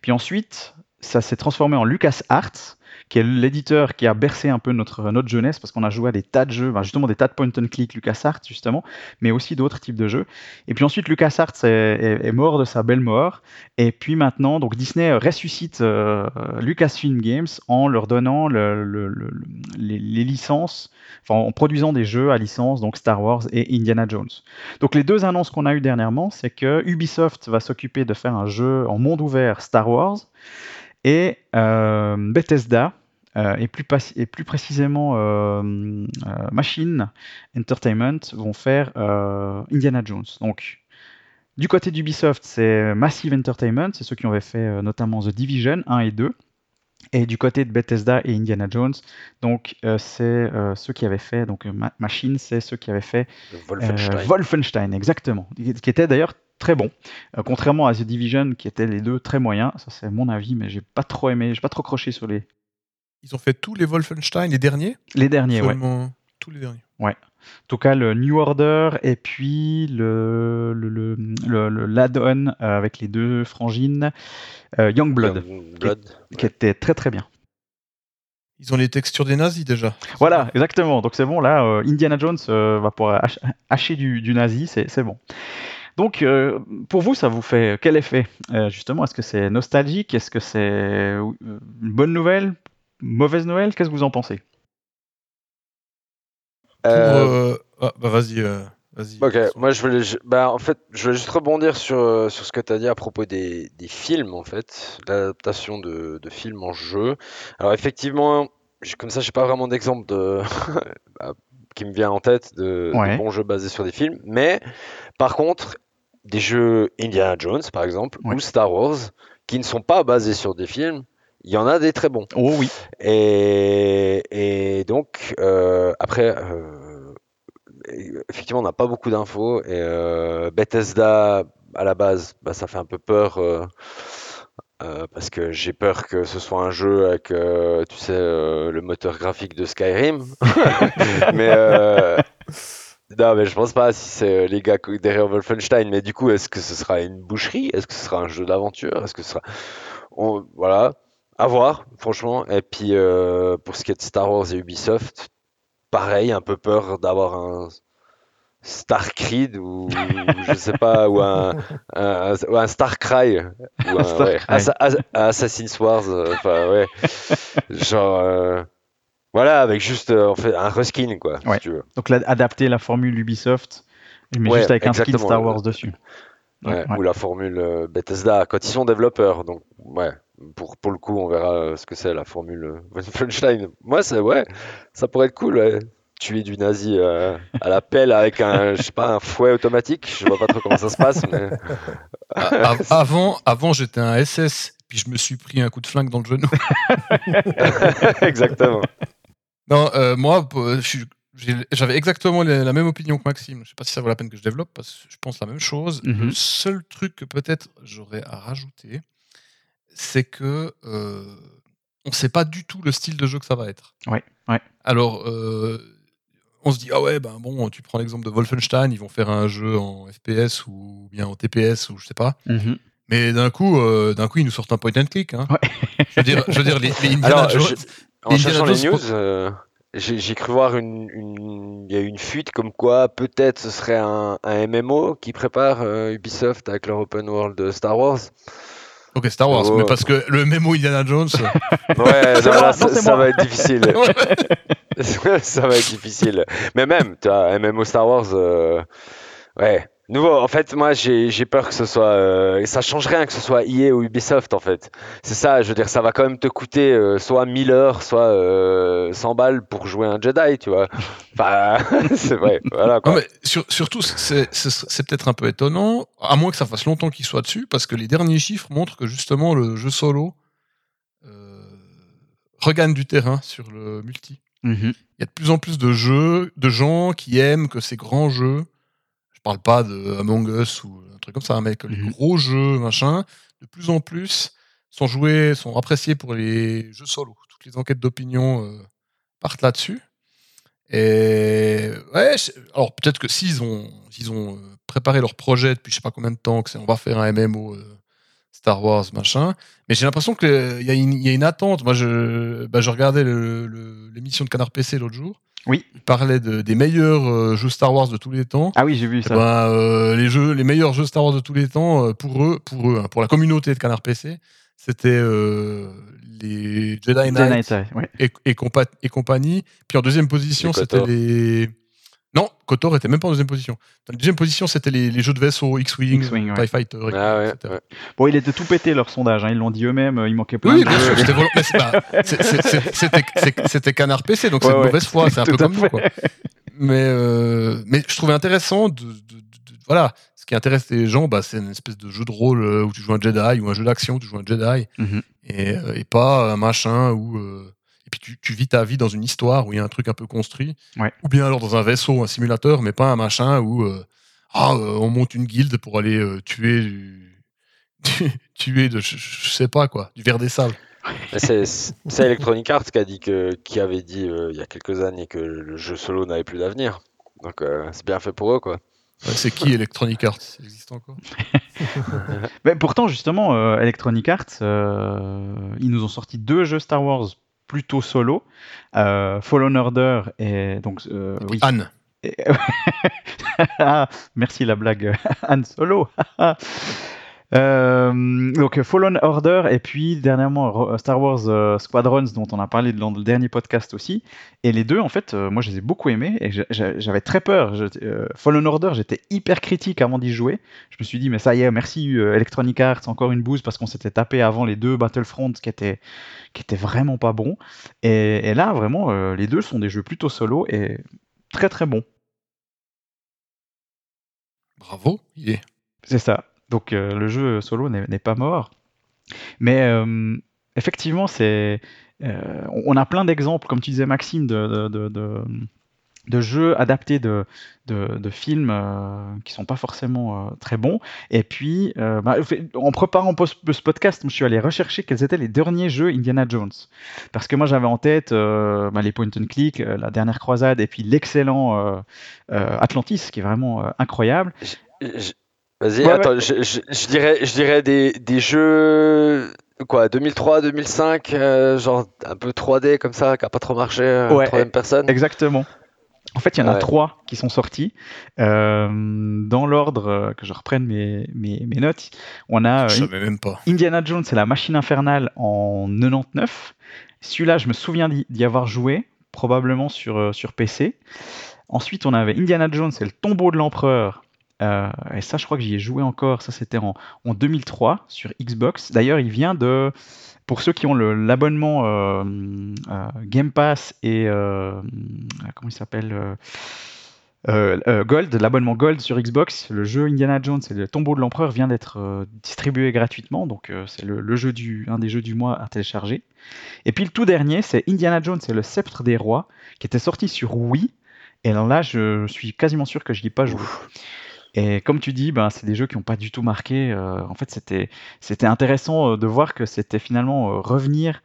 Puis ensuite, ça s'est transformé en LucasArts, qui est l'éditeur qui a bercé un peu notre, notre jeunesse, parce qu'on a joué à des tas de jeux, justement des tas de point and click LucasArts, justement, mais aussi d'autres types de jeux. Et puis ensuite, LucasArts est, est, mort de sa belle mort, et puis maintenant, donc Disney ressuscite euh, Lucasfilm Games en leur donnant le- le- le- le- les, licences, en produisant des jeux à licence, donc Star Wars et Indiana Jones. Donc les deux annonces qu'on a eues dernièrement, c'est que Ubisoft va s'occuper de faire un jeu en monde ouvert Star Wars et euh, Bethesda et, plus et, plus précisément Machine Entertainment vont faire Indiana Jones. Donc du côté d'Ubisoft, c'est Massive Entertainment, c'est ceux qui avaient fait notamment The Division 1 et 2. Et du côté de Bethesda et Indiana Jones, donc euh, c'est euh, ceux qui avaient fait, donc Machine, c'est ceux qui avaient fait Wolfenstein. Euh, Wolfenstein, exactement, qui était d'ailleurs très bon, contrairement à The Division qui étaient les deux très moyens. Ça c'est mon avis, mais j'ai pas trop aimé, j'ai pas trop croché sur les. Ils ont fait tous les Wolfenstein, les derniers. Les derniers, ouais. Tous les derniers. Ouais. En tout cas, le New Order et puis le, le, le, l'add-on euh, avec les deux frangines, euh, Youngblood, Qui, était très très bien. Ils ont les textures des nazis déjà. Voilà, exactement. Donc c'est bon, là, euh, Indiana Jones va pouvoir hacher du, du nazi, c'est, bon. Donc, pour vous, ça vous fait quel effet? Justement, est-ce que c'est nostalgique? Est-ce que c'est une bonne nouvelle? Mauvaise nouvelle Qu'est-ce que vous en pensez? Euh, euh, ah, bah vas-y. Euh, vas-y. Ok, moi je voulais, bah, en fait, je voulais juste rebondir sur, sur ce que tu as dit à propos des, des films, en fait, l'adaptation de, de films en jeu. Alors effectivement, comme ça, j'ai pas vraiment d'exemple de bah, qui me vient en tête de, bons jeux basés sur des films, mais par contre, des jeux Indiana Jones, par exemple, ou Star Wars, qui ne sont pas basés sur des films, il y en a des très bons. Oh oui. Et, et donc, euh, après, euh, effectivement, on n'a pas beaucoup d'infos. Et euh, Bethesda, à la base, bah, ça fait un peu peur. parce que j'ai peur que ce soit un jeu avec, tu sais, le moteur graphique de Skyrim. mais, non, mais je pense pas si c'est les gars derrière Wolfenstein. Mais du coup, est-ce que ce sera une boucherie? Est-ce que ce sera un jeu d'aventure? Est-ce que ce sera. On, voilà. À voir, franchement. Et puis, euh, pour ce qui est de Star Wars et Ubisoft, pareil, un peu peur d'avoir un Star Creed ou je sais pas, ou un, un, ou un Star Cry, ou un, Assassin's Wars, euh, enfin, ouais. Genre. Euh, voilà, avec juste en fait, un reskin, quoi. Si tu veux. Donc, adapter la formule Ubisoft, mais juste avec un skin Star Wars dessus. ou la formule Bethesda quand ils sont développeurs. Donc, ouais, pour, pour le coup, on verra euh, ce que c'est la formule Wolfenstein. Moi, c'est ouais, ça pourrait être cool. Ouais. Tuer du nazi euh, à la pelle avec un, je sais pas, un fouet automatique. Je vois pas trop comment ça se passe. Mais... avant, avant j'étais un SS, puis je me suis pris un coup de flingue dans le genou. Exactement. Non, euh, moi, j'avais exactement la même opinion que Maxime. Je sais pas si ça vaut la peine que je développe, parce que je pense la même chose. Le mhm. seul truc que peut-être j'aurais à rajouter, c'est que euh, on ne sait pas du tout le style de jeu que ça va être. Ouais, ouais. Alors, euh, on se dit, ah ouais, ben bon, tu prends l'exemple de Wolfenstein, ils vont faire un jeu en FPS ou bien en TPS ou je sais pas. Mm-hmm. Mais d'un coup, euh, d'un coup, ils nous sortent un point and click. Hein. Je, veux dire, je veux dire, les, Indiana Jones, en cherchant les news, j'ai cru voir une, y a une fuite comme quoi peut-être ce serait un, un MMO qui prépare Ubisoft avec leur open world Star Wars. Ok, Star Wars, mais parce que le mémo Indiana Jones. ouais, ça, ça, va être difficile. ça va être difficile. Mais même, tu as MMO Star Wars, euh, ouais, Nouveau, en fait, moi j'ai peur que ce soit. Euh, ça change rien que ce soit EA ou Ubisoft en fait. C'est ça, je veux dire, ça va quand même te coûter euh, soit 1000 heures, soit 100 euh, balles pour jouer un Jedi, tu vois. Enfin, c'est vrai, voilà quoi. mais surtout, c'est peut-être un peu étonnant, à moins que ça fasse longtemps qu'il soit dessus, parce que les derniers chiffres montrent que justement le jeu solo regagne du terrain sur le multi. Mm-hmm. Il y a de plus en plus de jeux, de gens qui aiment que ces grands jeux parle pas de Among Us ou un truc comme ça, mais que les mhm. gros jeux, machin, de plus en plus sont joués, sont appréciés pour les jeux solo. Toutes les enquêtes d'opinion euh, partent là-dessus. Et ouais, alors peut-être que s'ils ont, s'ils ont euh, préparé leur projet depuis je sais pas combien de temps, que c'est on va faire un MMO euh, Star Wars, machin, mais j'ai l'impression qu'il y, y, a une attente. Moi, je, bah, je regardais l'émission de Canard PC l'autre jour. Oui. Il parlait de, des meilleurs euh, jeux Star Wars de tous les temps. Ah oui, j'ai vu ça. Ben, euh, les jeux, les meilleurs jeux Star Wars de tous les temps, euh, pour eux, pour eux, hein, pour la communauté de Canard PC, c'était les Jedi Knight, et, et, compagnie. Puis en deuxième position, c'était les Non, Kotor était même pas en deuxième position. Dans la deuxième position, c'était les, les, jeux de vaisseau, X-Wing, X-Wing, ouais. TIE Fighter, Ah ouais, etc. ouais. Bon, il était tout pété leur sondage, hein, ils l'ont dit eux-mêmes, euh, il manquait plein Oui, de bien jeux. sûr, c'était Canard PC, donc Ouais, c'est de ouais. mauvaise foi, c'est un peu comme nous. fait. Quoi. Mais, euh, mais je trouvais intéressant de, de- de- de- voilà, ce qui intéresse les gens, bah, c'est une espèce de jeu de rôle euh, où tu joues un Jedi ou un jeu d'action où tu joues un Jedi Mhm. et, et pas un machin où euh, puis tu, tu vis ta vie dans une histoire où il y a un truc un peu construit Ouais. ou bien alors dans un vaisseau, un simulateur, mais pas un machin où euh, ah, euh, on monte une guilde pour aller euh, tuer du, tuer de je, je sais pas quoi, du verre des sables. C'est c'est Electronic Arts qui a dit que, qui avait dit euh, il y a quelques années que le jeu solo n'avait plus d'avenir. Donc euh, c'est bien fait pour eux quoi. Ouais, c'est qui Electronic Arts? Ça existe encore? Mais pourtant, justement, euh, Electronic Arts, euh, ils nous ont sorti deux jeux Star Wars plutôt solo, euh, Fallen Order et donc euh, oui. Anne. Ah, merci la blague Han Solo. Euh, donc Fallen Order et puis dernièrement Ro- Star Wars euh, Squadrons dont on a parlé dans le dernier podcast aussi. Et les deux en fait euh, moi je les ai beaucoup aimés et j'a- j'a- j'avais très peur. Je- euh, Fallen Order j'étais hyper critique avant d'y jouer. Je me suis dit mais ça y est merci euh, Electronic Arts encore une bouse parce qu'on s'était tapé avant les deux Battlefront qui étaient qui étaient vraiment pas bons. Et, et là vraiment euh, les deux sont des jeux plutôt solo et très très bons. Bravo, il est. C'est ça. Donc euh, le jeu solo n'est pas mort. Mais euh, effectivement, c'est, euh, on a plein d'exemples, comme tu disais Maxime, de, de, jeux adaptés de, de, films euh, qui sont pas forcément très bons. Et puis, euh, bah, en préparant ce podcast, je suis allé rechercher quels étaient les derniers jeux Indiana Jones. Parce que moi, j'avais en tête bah, les point and click, la dernière croisade, et puis l'excellent Atlantis, qui est vraiment incroyable. Vas-y, Ouais, attends, Je, je- je dirais, je dirais des, des jeux quoi, 2003, 2005, euh, genre un peu 3D comme ça, qui a pas trop marché, euh, Ouais, troisième personne. Exactement. En fait, il y en a Ouais. trois qui sont sortis. Euh, dans l'ordre euh, que je reprenne mes, mes, mes notes, on a Je euh, savais même pas. Indiana Jones et la machine infernale en 99. Celui-là, je me souviens d'y d'y avoir joué, probablement sur, euh, sur PC. Ensuite, on avait Indiana Jones et le tombeau de l'empereur. Euh, et ça, je crois que j'y ai joué encore. Ça, c'était en, en 2003 sur Xbox. D'ailleurs, il vient de. Pour ceux qui ont l'abonnement euh, euh, Game Pass et. comment il s'appelle Gold, l'abonnement Gold sur Xbox, le jeu Indiana Jones et le tombeau de l'empereur vient d'être distribué gratuitement, donc c'est le, jeu du, un des jeux du mois à télécharger. Et puis le tout dernier, c'est Indiana Jones et le sceptre des rois, qui était sorti sur Wii. Et là, je suis quasiment sûr que je n'y ai pas joué. Et comme tu dis, ben, c'est des jeux qui n'ont pas du tout marqué. euh, en fait, c'était c'était intéressant euh, de voir que c'était finalement euh, revenir.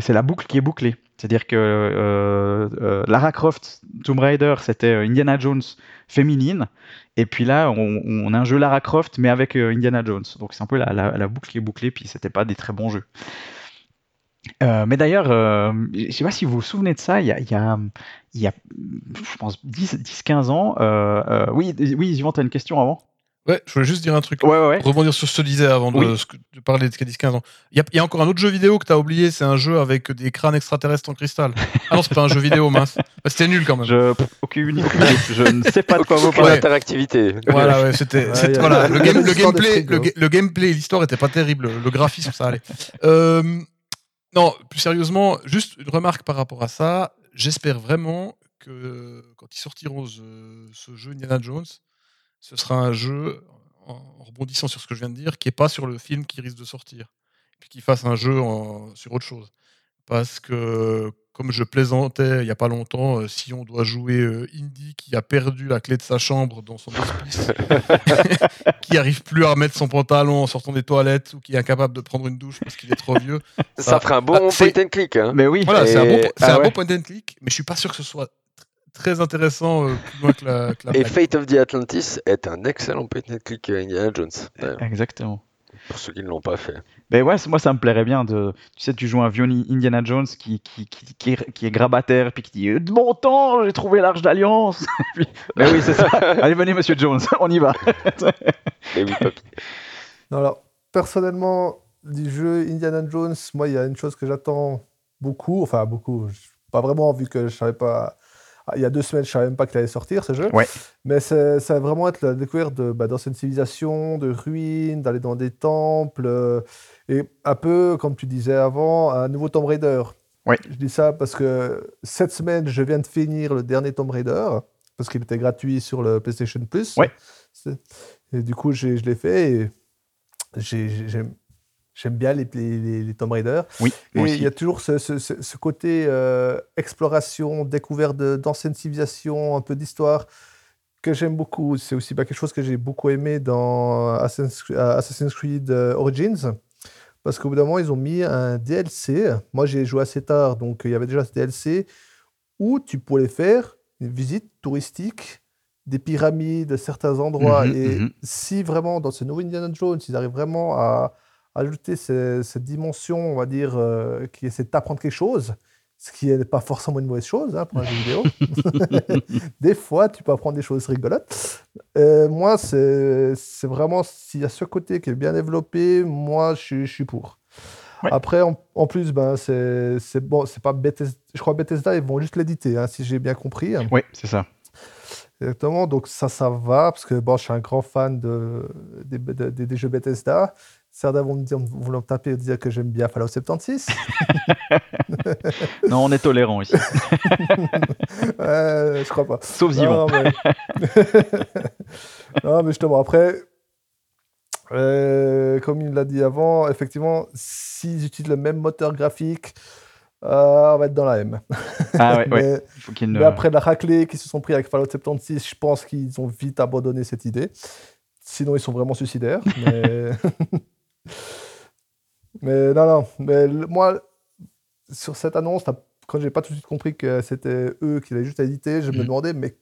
c'est la boucle qui est bouclée. C'est-à-dire que Lara Croft, Tomb Raider, c'était Indiana Jones féminine. Et puis là, on, a un jeu Lara Croft, mais avec Indiana Jones. Donc c'est un peu la, la- la boucle qui est bouclée, puis c'était pas des très bons jeux. Euh, mais d'ailleurs, euh, je sais pas si vous vous souvenez de ça, il y a, il y a, il y a, je pense, 10-15 ans. euh, euh, oui, oui, Yvan, tu as une question avant? Ouais, je voulais juste dire un truc. Ouais, ouais, ouais. Rebondir sur ce que tu disais avant de, Oui. ce que- de parler de 10-15 ans. Il y, a- il y a encore un autre jeu vidéo que tu as oublié, c'est un jeu avec des crânes extraterrestres en cristal. Ah non, c'est pas un jeu vidéo, mince. Bah, C'était nul quand même. Je, pff, aucune, aucune idée. je ne sais pas de quoi vous parlez. interactivité. Voilà, ouais, c'était. Ouais, voilà, le, game- gameplay, frigo. le, ga- le gameplay et l'histoire était pas terrible. Le, le graphisme, ça allait. Euh, non, plus sérieusement, juste une remarque par rapport à ça. J'espère vraiment que quand ils sortiront ce, ce jeu Indiana Jones, ce sera un jeu, en, rebondissant sur ce que je viens de dire, qui est pas sur le film qui risque de sortir. Puis qu'ils fassent un jeu sur autre chose. Parce que, comme je plaisantais il n'y a pas longtemps, euh, si on doit jouer euh, Indy qui a perdu la clé de sa chambre dans son hospice, qui arrive plus à remettre son pantalon en sortant des toilettes ou qui est incapable de prendre une douche parce qu'il est trop vieux. Ça ferait un bon Ah, point and click. Hein. Mais oui. Voilà, c'est un, bon, ah un ouais. bon point and click, mais je suis pas sûr que ce soit tr- très intéressant euh, plus loin que la, que la Et blague. Fate of the Atlantis est un excellent point and click Indiana Jones. Exactement. Pour ceux qui ne l'ont pas fait. Mais ouais, moi ça me plairait bien de. Tu sais, tu joues un vieux Indiana Jones qui, qui, qui, qui est, qui est grabataire, puis qui dit De mon temps, j'ai trouvé l'Arche d'Alliance Puis- Mais oui, c'est ça. Allez, venez, monsieur Jones, on y va. Et oui. Non, alors, personnellement, du jeu Indiana Jones, moi, il y a une chose que j'attends beaucoup, enfin beaucoup, pas vraiment, vu que je savais pas Ah, il y a deux semaines, je savais même pas qu'il allait sortir ce jeu. Ouais. Mais c'est- ça va vraiment être la découverte de, bah, d'anciennes civilisations, de ruines, d'aller dans des temples. euh, et un peu, comme tu disais avant, un nouveau Tomb Raider. Ouais. Je dis ça parce que cette semaine, je viens de finir le dernier Tomb Raider, parce qu'il était gratuit sur le PlayStation Plus. C'est- Et du coup, j'ai- je l'ai fait et j'ai- j'ai- j'aime bien les, les, les- Tomb Raider. Oui, Et il y a toujours ce, ce- côté euh, exploration, découverte d'anciennes civilisations, un peu d'histoire que j'aime beaucoup. C'est aussi bah, quelque chose que j'ai beaucoup aimé dans Assassin's Creed, euh, Creed, euh, Origins. Parce qu'au bout d'un moment, ils ont mis un DLC. Moi, j'ai joué assez tard, donc il y avait déjà ce DLC où tu pouvais faire une visite touristique des pyramides, de certains endroits. Mhm, et mhm. si vraiment, dans ce nouveau Indiana Jones, ils arrivent vraiment à ajouter cette dimension, on va dire, euh, qui essaie de t'apprendre quelque chose, ce qui n'est pas forcément une mauvaise chose hein, pour un jeu vidéo. des fois, tu peux apprendre des choses rigolotes. Euh, moi, c'est vraiment, s'il y a ce côté qui est bien développé, moi, je, suis- je suis pour. Ouais. Après, en, en plus, ben, c'est bon, c'est pas Bethesda, je crois Bethesda, ils vont juste l'éditer, hein, si j'ai bien compris. Oui, c'est ça. Exactement, donc ça, ça va, parce que bon, je suis un grand fan de, des, de- des- des jeux Bethesda. Certains vont me dire, me taper et dire que j'aime bien Fallout 76. Non, on est tolérant ici. Je crois pas. Sauf Yvon. Non, mais... non, mais justement, après, euh, comme il l'a dit avant, effectivement, s'ils utilisent le même moteur graphique, euh, on va être dans la M. Ah ouais, faut Mais après la raclée qu'ils se sont pris avec Fallout 76, je pense qu'ils ont vite abandonné cette idée. Sinon, ils sont vraiment suicidaires. Mais, mais non, non. Mais le- moi, sur cette annonce, quand j'ai pas tout de suite compris que c'était eux qui allaient juste éditer, je me Mhm. demandais, mais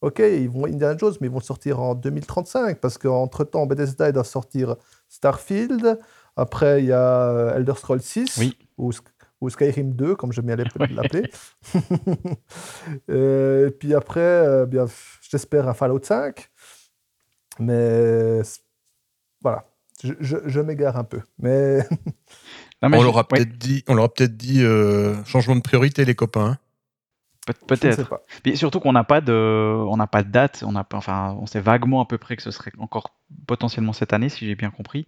ok, ils vont Indiana Jones, mais ils vont sortir en 2035 parce qu'entre-temps, Bethesda il doit sortir Starfield. Après, il y a euh, Elder Scrolls 6 Oui. ou, ou Skyrim 2, comme j'aime bien l'appeler- l'appeler. Euh, et puis après, euh, bien, j'espère un Fallout 5. Mais voilà, je, je- je m'égare un peu. Mais Non, mais on leur a ouais, peut-être dit, on leur a peut-être dit euh, changement de priorité, les copains. hein. peut- je ne sais peut-être. surtout qu'on n'a pas de, on n'a pas de date. On pas, enfin, on sait vaguement à peu près que ce serait encore potentiellement cette année, si j'ai bien compris.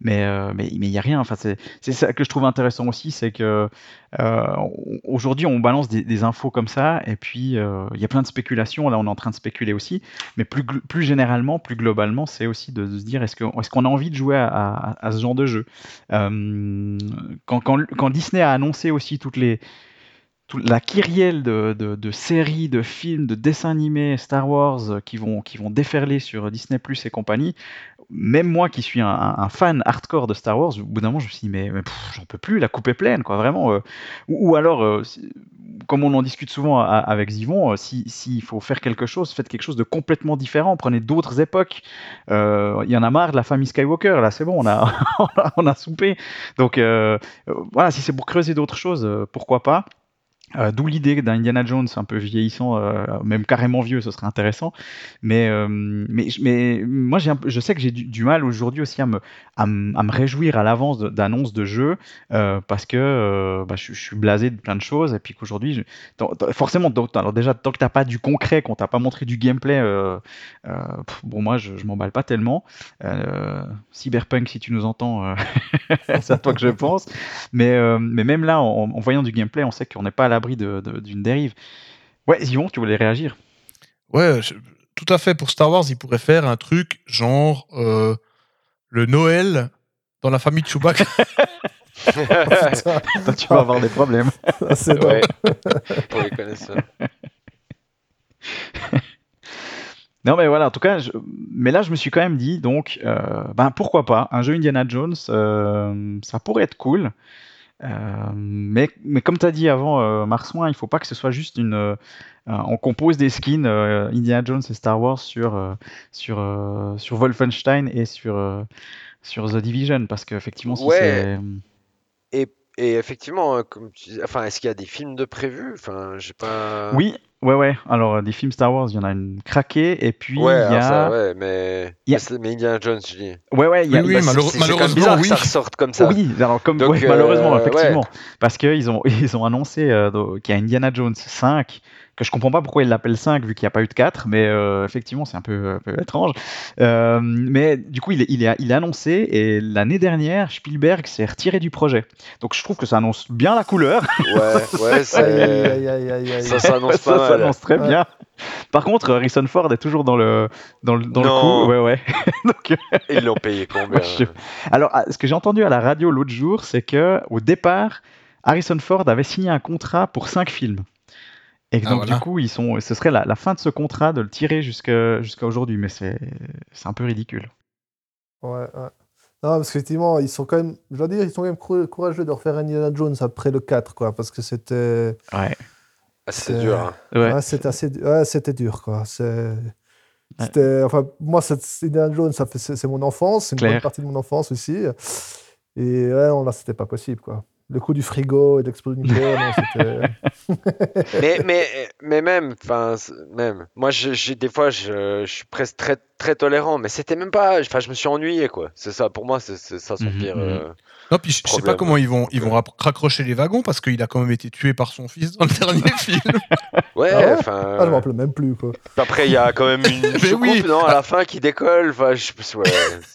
Mais euh, mais mais il y a rien. Enfin, c'est c'est ça que je trouve intéressant aussi, c'est que euh, on- aujourd'hui on balance des, des infos comme ça, et puis euh, il y a plein de spéculations. Là, on est en train de spéculer aussi. Mais plus plus généralement, plus globalement, c'est aussi de, de se dire est-ce qu'on a envie de jouer à, à- à ce genre de jeu? Quand, quand quand Disney a annoncé aussi toutes les la kyrielle de, séries, de films, de dessins animés Star Wars euh, qui vont, déferler sur Disney Plus et compagnie, même moi qui suis un, fan hardcore de Star Wars, au bout d'un moment je me suis dit mais, j'en peux plus, la coupe est pleine quoi, vraiment. euh. ou, alors, euh, comme on en discute souvent avec Zivon, euh, si- s'il faut faire quelque chose, faites quelque chose de complètement différent, prenez d'autres époques. Euh, Il y en a marre de la famille Skywalker, là c'est bon, on a, on on a soupé. Donc euh, euh, voilà, si c'est pour creuser d'autres choses, euh, pourquoi pas. Euh, D'où l'idée d'un Indiana Jones un peu vieillissant, euh, même carrément vieux, ce serait intéressant. Mais, euh, mais, mais moi, je sais que j'ai du, du mal aujourd'hui aussi à me, à, à me réjouir à l'avance de- d'annonces de jeux euh, parce que bah, je, suis blasé de plein de choses et puis qu'aujourd'hui, forcément, alors déjà, tant que t'as pas du concret, qu'on t'a pas montré du gameplay, bon, moi, je, je m'emballe pas tellement. Cyberpunk, si tu nous entends, c'est à toi que je pense. Mais, mais même là, en, en voyant du gameplay, on sait qu'on n'est pas à l'abri de- de- d'une dérive. Ouais, Zion, tu voulais réagir? Ouais, je- tout à fait. Pour Star Wars, ils pourraient faire un truc genre euh, le Noël dans la famille de Chewbacca. Tu vas avoir des problèmes. c'est Ouais, pour les connaisseurs. Non, mais voilà, en tout cas, je- mais là, je me suis quand même dit, donc, euh, ben pourquoi pas, un jeu Indiana Jones, euh, ça pourrait être cool. Euh, mais, mais comme tu as dit avant, euh, Marsouin, il faut pas que ce soit juste une. euh, on compose des skins euh, Indiana Jones et Star Wars sur, sur, sur Wolfenstein et sur, sur The Division, parce qu'effectivement, si Ouais. c'est. Et, et effectivement, comme tu dis, enfin, est-ce qu'il y a des films de prévus? Enfin, pas. Oui, ouais, ouais. Alors, euh, des films Star Wars, il y en a une craquée, et puis Ouais, il y a. ça, ouais, mais. il y a- mais Indiana Jones, je dis. Ouais, ouais, il y a. Oui, il y a- oui, Bah, malheureusement, bizarre que oui. ça ressorte comme ça. Oui, alors comme Donc, ouais, malheureusement, euh, effectivement, parce qu'ils ont ils ont annoncé euh, qu'il y a Indiana Jones 5 que je comprends pas pourquoi il l'appelle 5 vu qu'il n'y a pas eu de 4, mais euh, effectivement c'est un peu, étrange. Euh, mais du coup il est, il est, il est annoncé et l'année dernière Spielberg s'est retiré du projet. Donc je trouve que ça annonce bien la couleur. Ouais, ouais, ça s'annonce pas ça s'annonce très bien. Par contre, Harrison Ford est toujours dans le, dans le, dans le coup. Ouais, ouais. Donc... Ils l'ont payé combien Alors, ah, ce que j'ai entendu à la radio l'autre jour, c'est que au départ, Harrison Ford avait signé un contrat pour 5 films. Et ah, donc, du coup, ils sont, ce serait la, fin de ce contrat de le tirer jusqu'à aujourd'hui. Mais c'est un peu ridicule. Ouais, ouais. Non, parce qu'effectivement, ils sont quand même, je dois dire, ils sont quand même courageux de refaire Indiana Jones après le 4, quoi, parce que c'était. Ouais. Ah, c'était dur. Hein. Ouais. c'était assez, ouais, c'était dur, quoi. C'était, enfin, moi, Indiana Jones, ça fait, c'est mon enfance, c'est une bonne partie de mon enfance aussi. Et ouais, là, c'était pas possible, quoi le coup du frigo et d'exploser nucléaire. mais, mais, mais même, enfin, même, moi, j'ai des fois, je, je, suis presque très, très tolérant, mais c'était même pas, enfin, je me suis ennuyé, quoi. C'est ça, pour moi, c'est ça son mhm, pire. Mhm. Euh, non, puis je sais pas comment ils vont, ils vont raccrocher les wagons parce qu'il a quand même été tué par son fils dans le dernier film. Ouais, ah enfin. Ah, je m'en rappelle même plus, quoi. Après, il y a quand même une soucoupe, non, à la fin qui décolle. Enfin, je, ouais,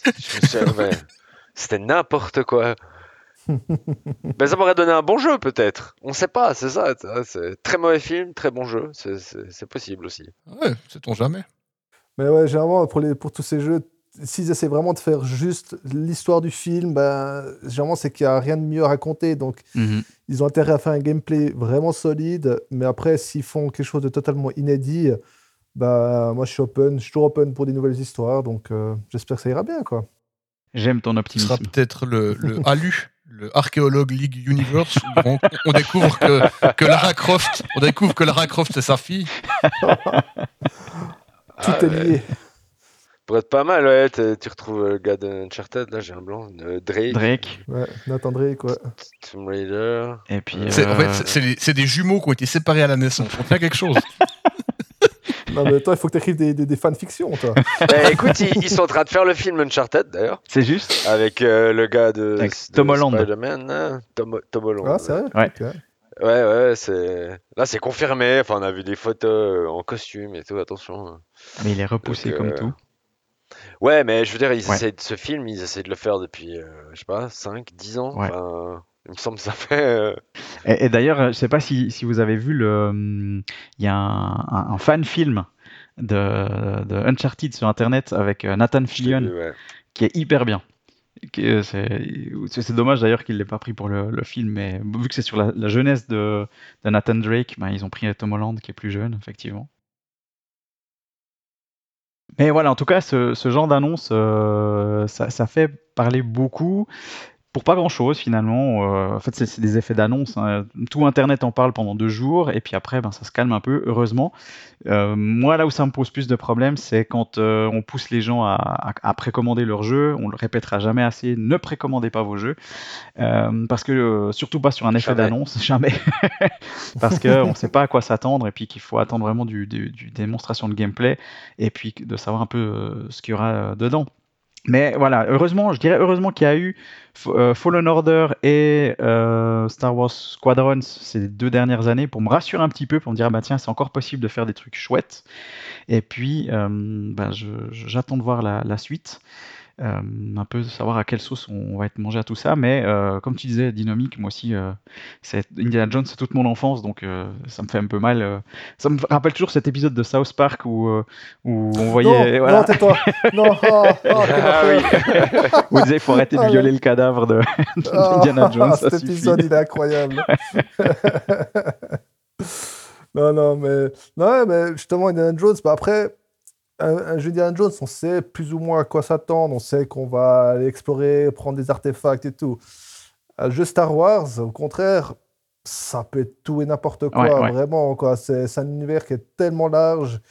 je me C'était n'importe quoi. Mais ça pourrait donner un bon jeu peut-être. On sait pas, c'est ça. C'est très mauvais film, très bon jeu. C'est possible aussi. Ouais, sait-on jamais. Mais ouais, généralement pour, les, pour tous ces jeux, s'ils essaient vraiment de faire juste l'histoire du film, ben, généralement c'est qu'il n'y a rien de mieux à raconter. Donc mhm. ils ont intérêt à faire un gameplay vraiment solide. Mais après, s'ils font quelque chose de totalement inédit, bah, moi je suis open, je suis toujours open pour des nouvelles histoires. Donc euh, j'espère que ça ira bien. quoi. J'aime ton optimisme. Ce sera peut-être le, le Alu le Archaeologue League Universe, où on, découvre que, que, Lara Croft, on découvre que Lara Croft c'est sa fille. Tout est lié. Pour être pas mal, ouais, tu retrouves le gars d'Uncharted, là j'ai un blanc, Drake. Drake. Ouais, Nathan Drake, ouais. Tomb Raider. Et puis. En fait, c'est des jumeaux qui ont été séparés à la naissance. On tient quelque chose. Non, mais toi, il faut que tu écrives des, des, des fanfictions, toi. Eh, écoute, ils, sont en train de faire le film Uncharted, d'ailleurs. C'est juste. Avec euh, le gars de, Tom Holland. Hein, Tom, Tom, Holland. Ah, c'est vrai Ouais. Ouais, ouais, c'est. Là, c'est confirmé. Enfin, on a vu des photos euh, en costume et tout, attention. Mais il est repoussé comme euh, tout. Ouais, mais je veux dire, ils essaient de ce film, ils essaient de le faire depuis, je sais pas, 5, 10 ans. Enfin, il me semble que ça fait. Et, d'ailleurs, je sais pas si, si, vous avez vu le. Il y a un, un, fan film de, de, Uncharted sur internet avec euh, Nathan Fillion qui est hyper bien. Euh, c'est dommage d'ailleurs qu'il ne l'ait pas pris pour le, film, mais vu que c'est sur la, jeunesse de, de, Nathan Drake, ben, ils ont pris Tom Holland qui est plus jeune, effectivement. Mais voilà, en tout cas, ce, ce genre d'annonce, euh, ça, ça, fait parler beaucoup pour pas grand chose finalement. Euh, en fait, c'est des effets d'annonce. Hein. Tout Internet en parle pendant deux jours et puis après, ben, ça se calme un peu, heureusement. Euh, moi, là où ça me pose plus de problèmes, c'est quand euh, on pousse les gens à, précommander leurs jeux. On le répétera jamais assez ne précommandez pas vos jeux. parce que, surtout pas sur un effet d'annonce, jamais. parce qu'on ne sait pas à quoi s'attendre et puis qu'il faut attendre vraiment du, du, du, démonstration de gameplay et puis de savoir un peu ce qu'il y aura dedans. Mais voilà, heureusement, je dirais heureusement qu'il y a eu euh, Fallen Order et euh, Star Wars Squadrons ces deux dernières années pour me rassurer un petit peu, pour me dire ah bah tiens c'est encore possible de faire des trucs chouettes. Et puis euh, bah, j'attends de voir la, la suite. Euh, un peu savoir à quelle sauce on va être mangé à tout ça. Mais euh, comme tu disais, dynamique, moi aussi, euh, c'est Indiana Jones, c'est toute mon enfance, donc ça me fait un peu mal. ça me rappelle toujours cet épisode de South Park où, où on voyait. Non, voilà. non tais-toi Non, oh, oh, ah, oui. Où disait il faut arrêter de ah, violer le cadavre de d'Indiana ah, Jones. cet épisode, il est incroyable. non, non, mais, non, mais justement, Indiana Jones, bah après un, jeu d'Indiana Jones, on sait plus ou moins à quoi s'attendre, on sait qu'on va aller explorer, prendre des artefacts et tout. Un jeu Star Wars, au contraire, ça peut être tout et n'importe quoi, vraiment. Quoi. C'est, un univers qui est tellement large.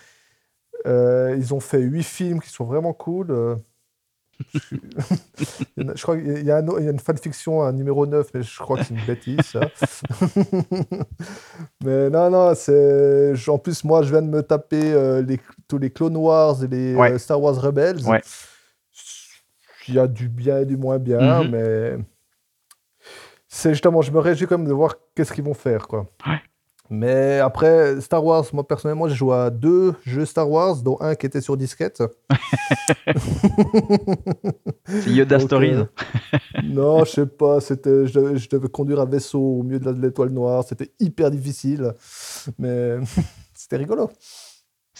Euh, ils ont fait huit films qui sont vraiment cool. Je crois qu'il y, a une fanfiction, un numéro 9, mais je crois que c'est une bêtise, mais non, non, c'est. En plus, moi, je viens de me taper euh, les... tous les Clone Wars et les euh, Star Wars Rebels. Il y a du bien et du moins bien, mm-hmm. mais. C'est justement, je me réjouis quand même de voir qu'est-ce qu'ils vont faire, quoi. Mais après, Star Wars, moi personnellement, j'ai joué à deux jeux Star Wars, dont un qui était sur disquette. C'est Yoda Stories. Euh, non, je sais pas. C'était, je, devais, conduire un vaisseau au milieu de l'étoile noire. C'était hyper difficile, mais c'était rigolo.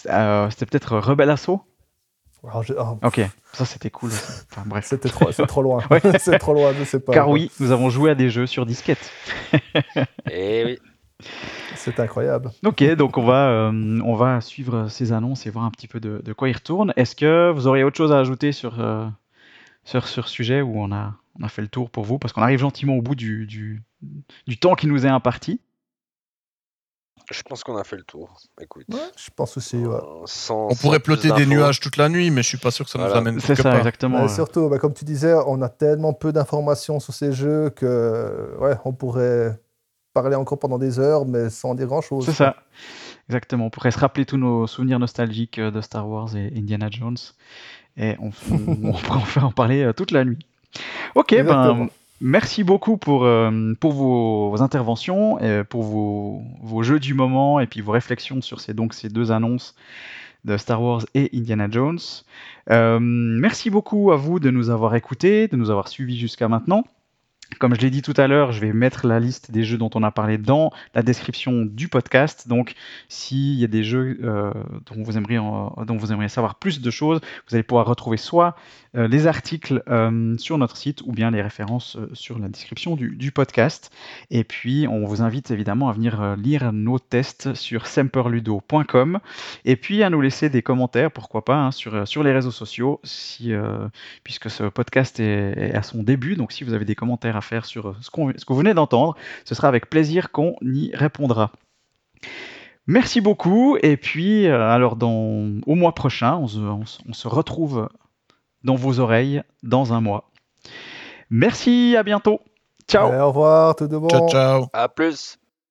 Euh, c'était peut-être Rebel Assaut oh. Ok, ça c'était cool. Enfin, bref. C'était trop, c'est trop loin. c'est trop loin, je sais pas. Car oui, nous avons joué à des jeux sur disquette. Eh oui. C'est incroyable. Ok, donc on va, euh, on va suivre ces annonces et voir un petit peu de, quoi ils retournent. Est-ce que vous auriez autre chose à ajouter sur, euh, sur, ce sujet où on a, on a fait le tour pour vous? Parce qu'on arrive gentiment au bout du, du, du, temps qui nous est imparti. Je pense qu'on a fait le tour. Écoute. je pense aussi. Ouais. On pourrait plotter des nuages toute la nuit, mais je suis pas sûr que ça nous amène C'est ça, exactement. Surtout, bah, comme tu disais, on a tellement peu d'informations sur ces jeux que ouais, on pourrait parler encore pendant des heures, mais sans dire grand-chose. C'est ça. Exactement. On pourrait se rappeler tous nos souvenirs nostalgiques euh, de Star Wars et Indiana Jones. Et on, pourrait en parler euh, toute la nuit. Ok, ben, merci beaucoup pour, euh, pour vos, interventions, et pour vos, vos, jeux du moment et puis vos réflexions sur ces, donc, ces deux annonces de Star Wars et Indiana Jones. merci beaucoup à vous de nous avoir écoutés, de nous avoir suivis jusqu'à maintenant. Comme je l'ai dit tout à l'heure, je vais mettre la liste des jeux dont on a parlé dans la description du podcast. Donc, s'il y a des jeux euh, dont, vous aimeriez, savoir plus de choses, vous allez pouvoir retrouver soit euh, les articles euh, sur notre site ou bien les références sur la description du, podcast. Et puis, on vous invite évidemment à venir lire nos tests sur semperludo.com et puis à nous laisser des commentaires, pourquoi pas, hein, sur, les réseaux sociaux, puisque ce podcast est, est à son début. Donc, si vous avez des commentaires à faire sur ce, ce que vous venez d'entendre. Ce sera avec plaisir qu'on y répondra. Merci beaucoup. Et puis, euh, alors, dans, au mois prochain, on se, retrouve dans vos oreilles dans un mois. Merci, à bientôt. Ciao. au revoir, tout de bon. Ciao, ciao. À plus.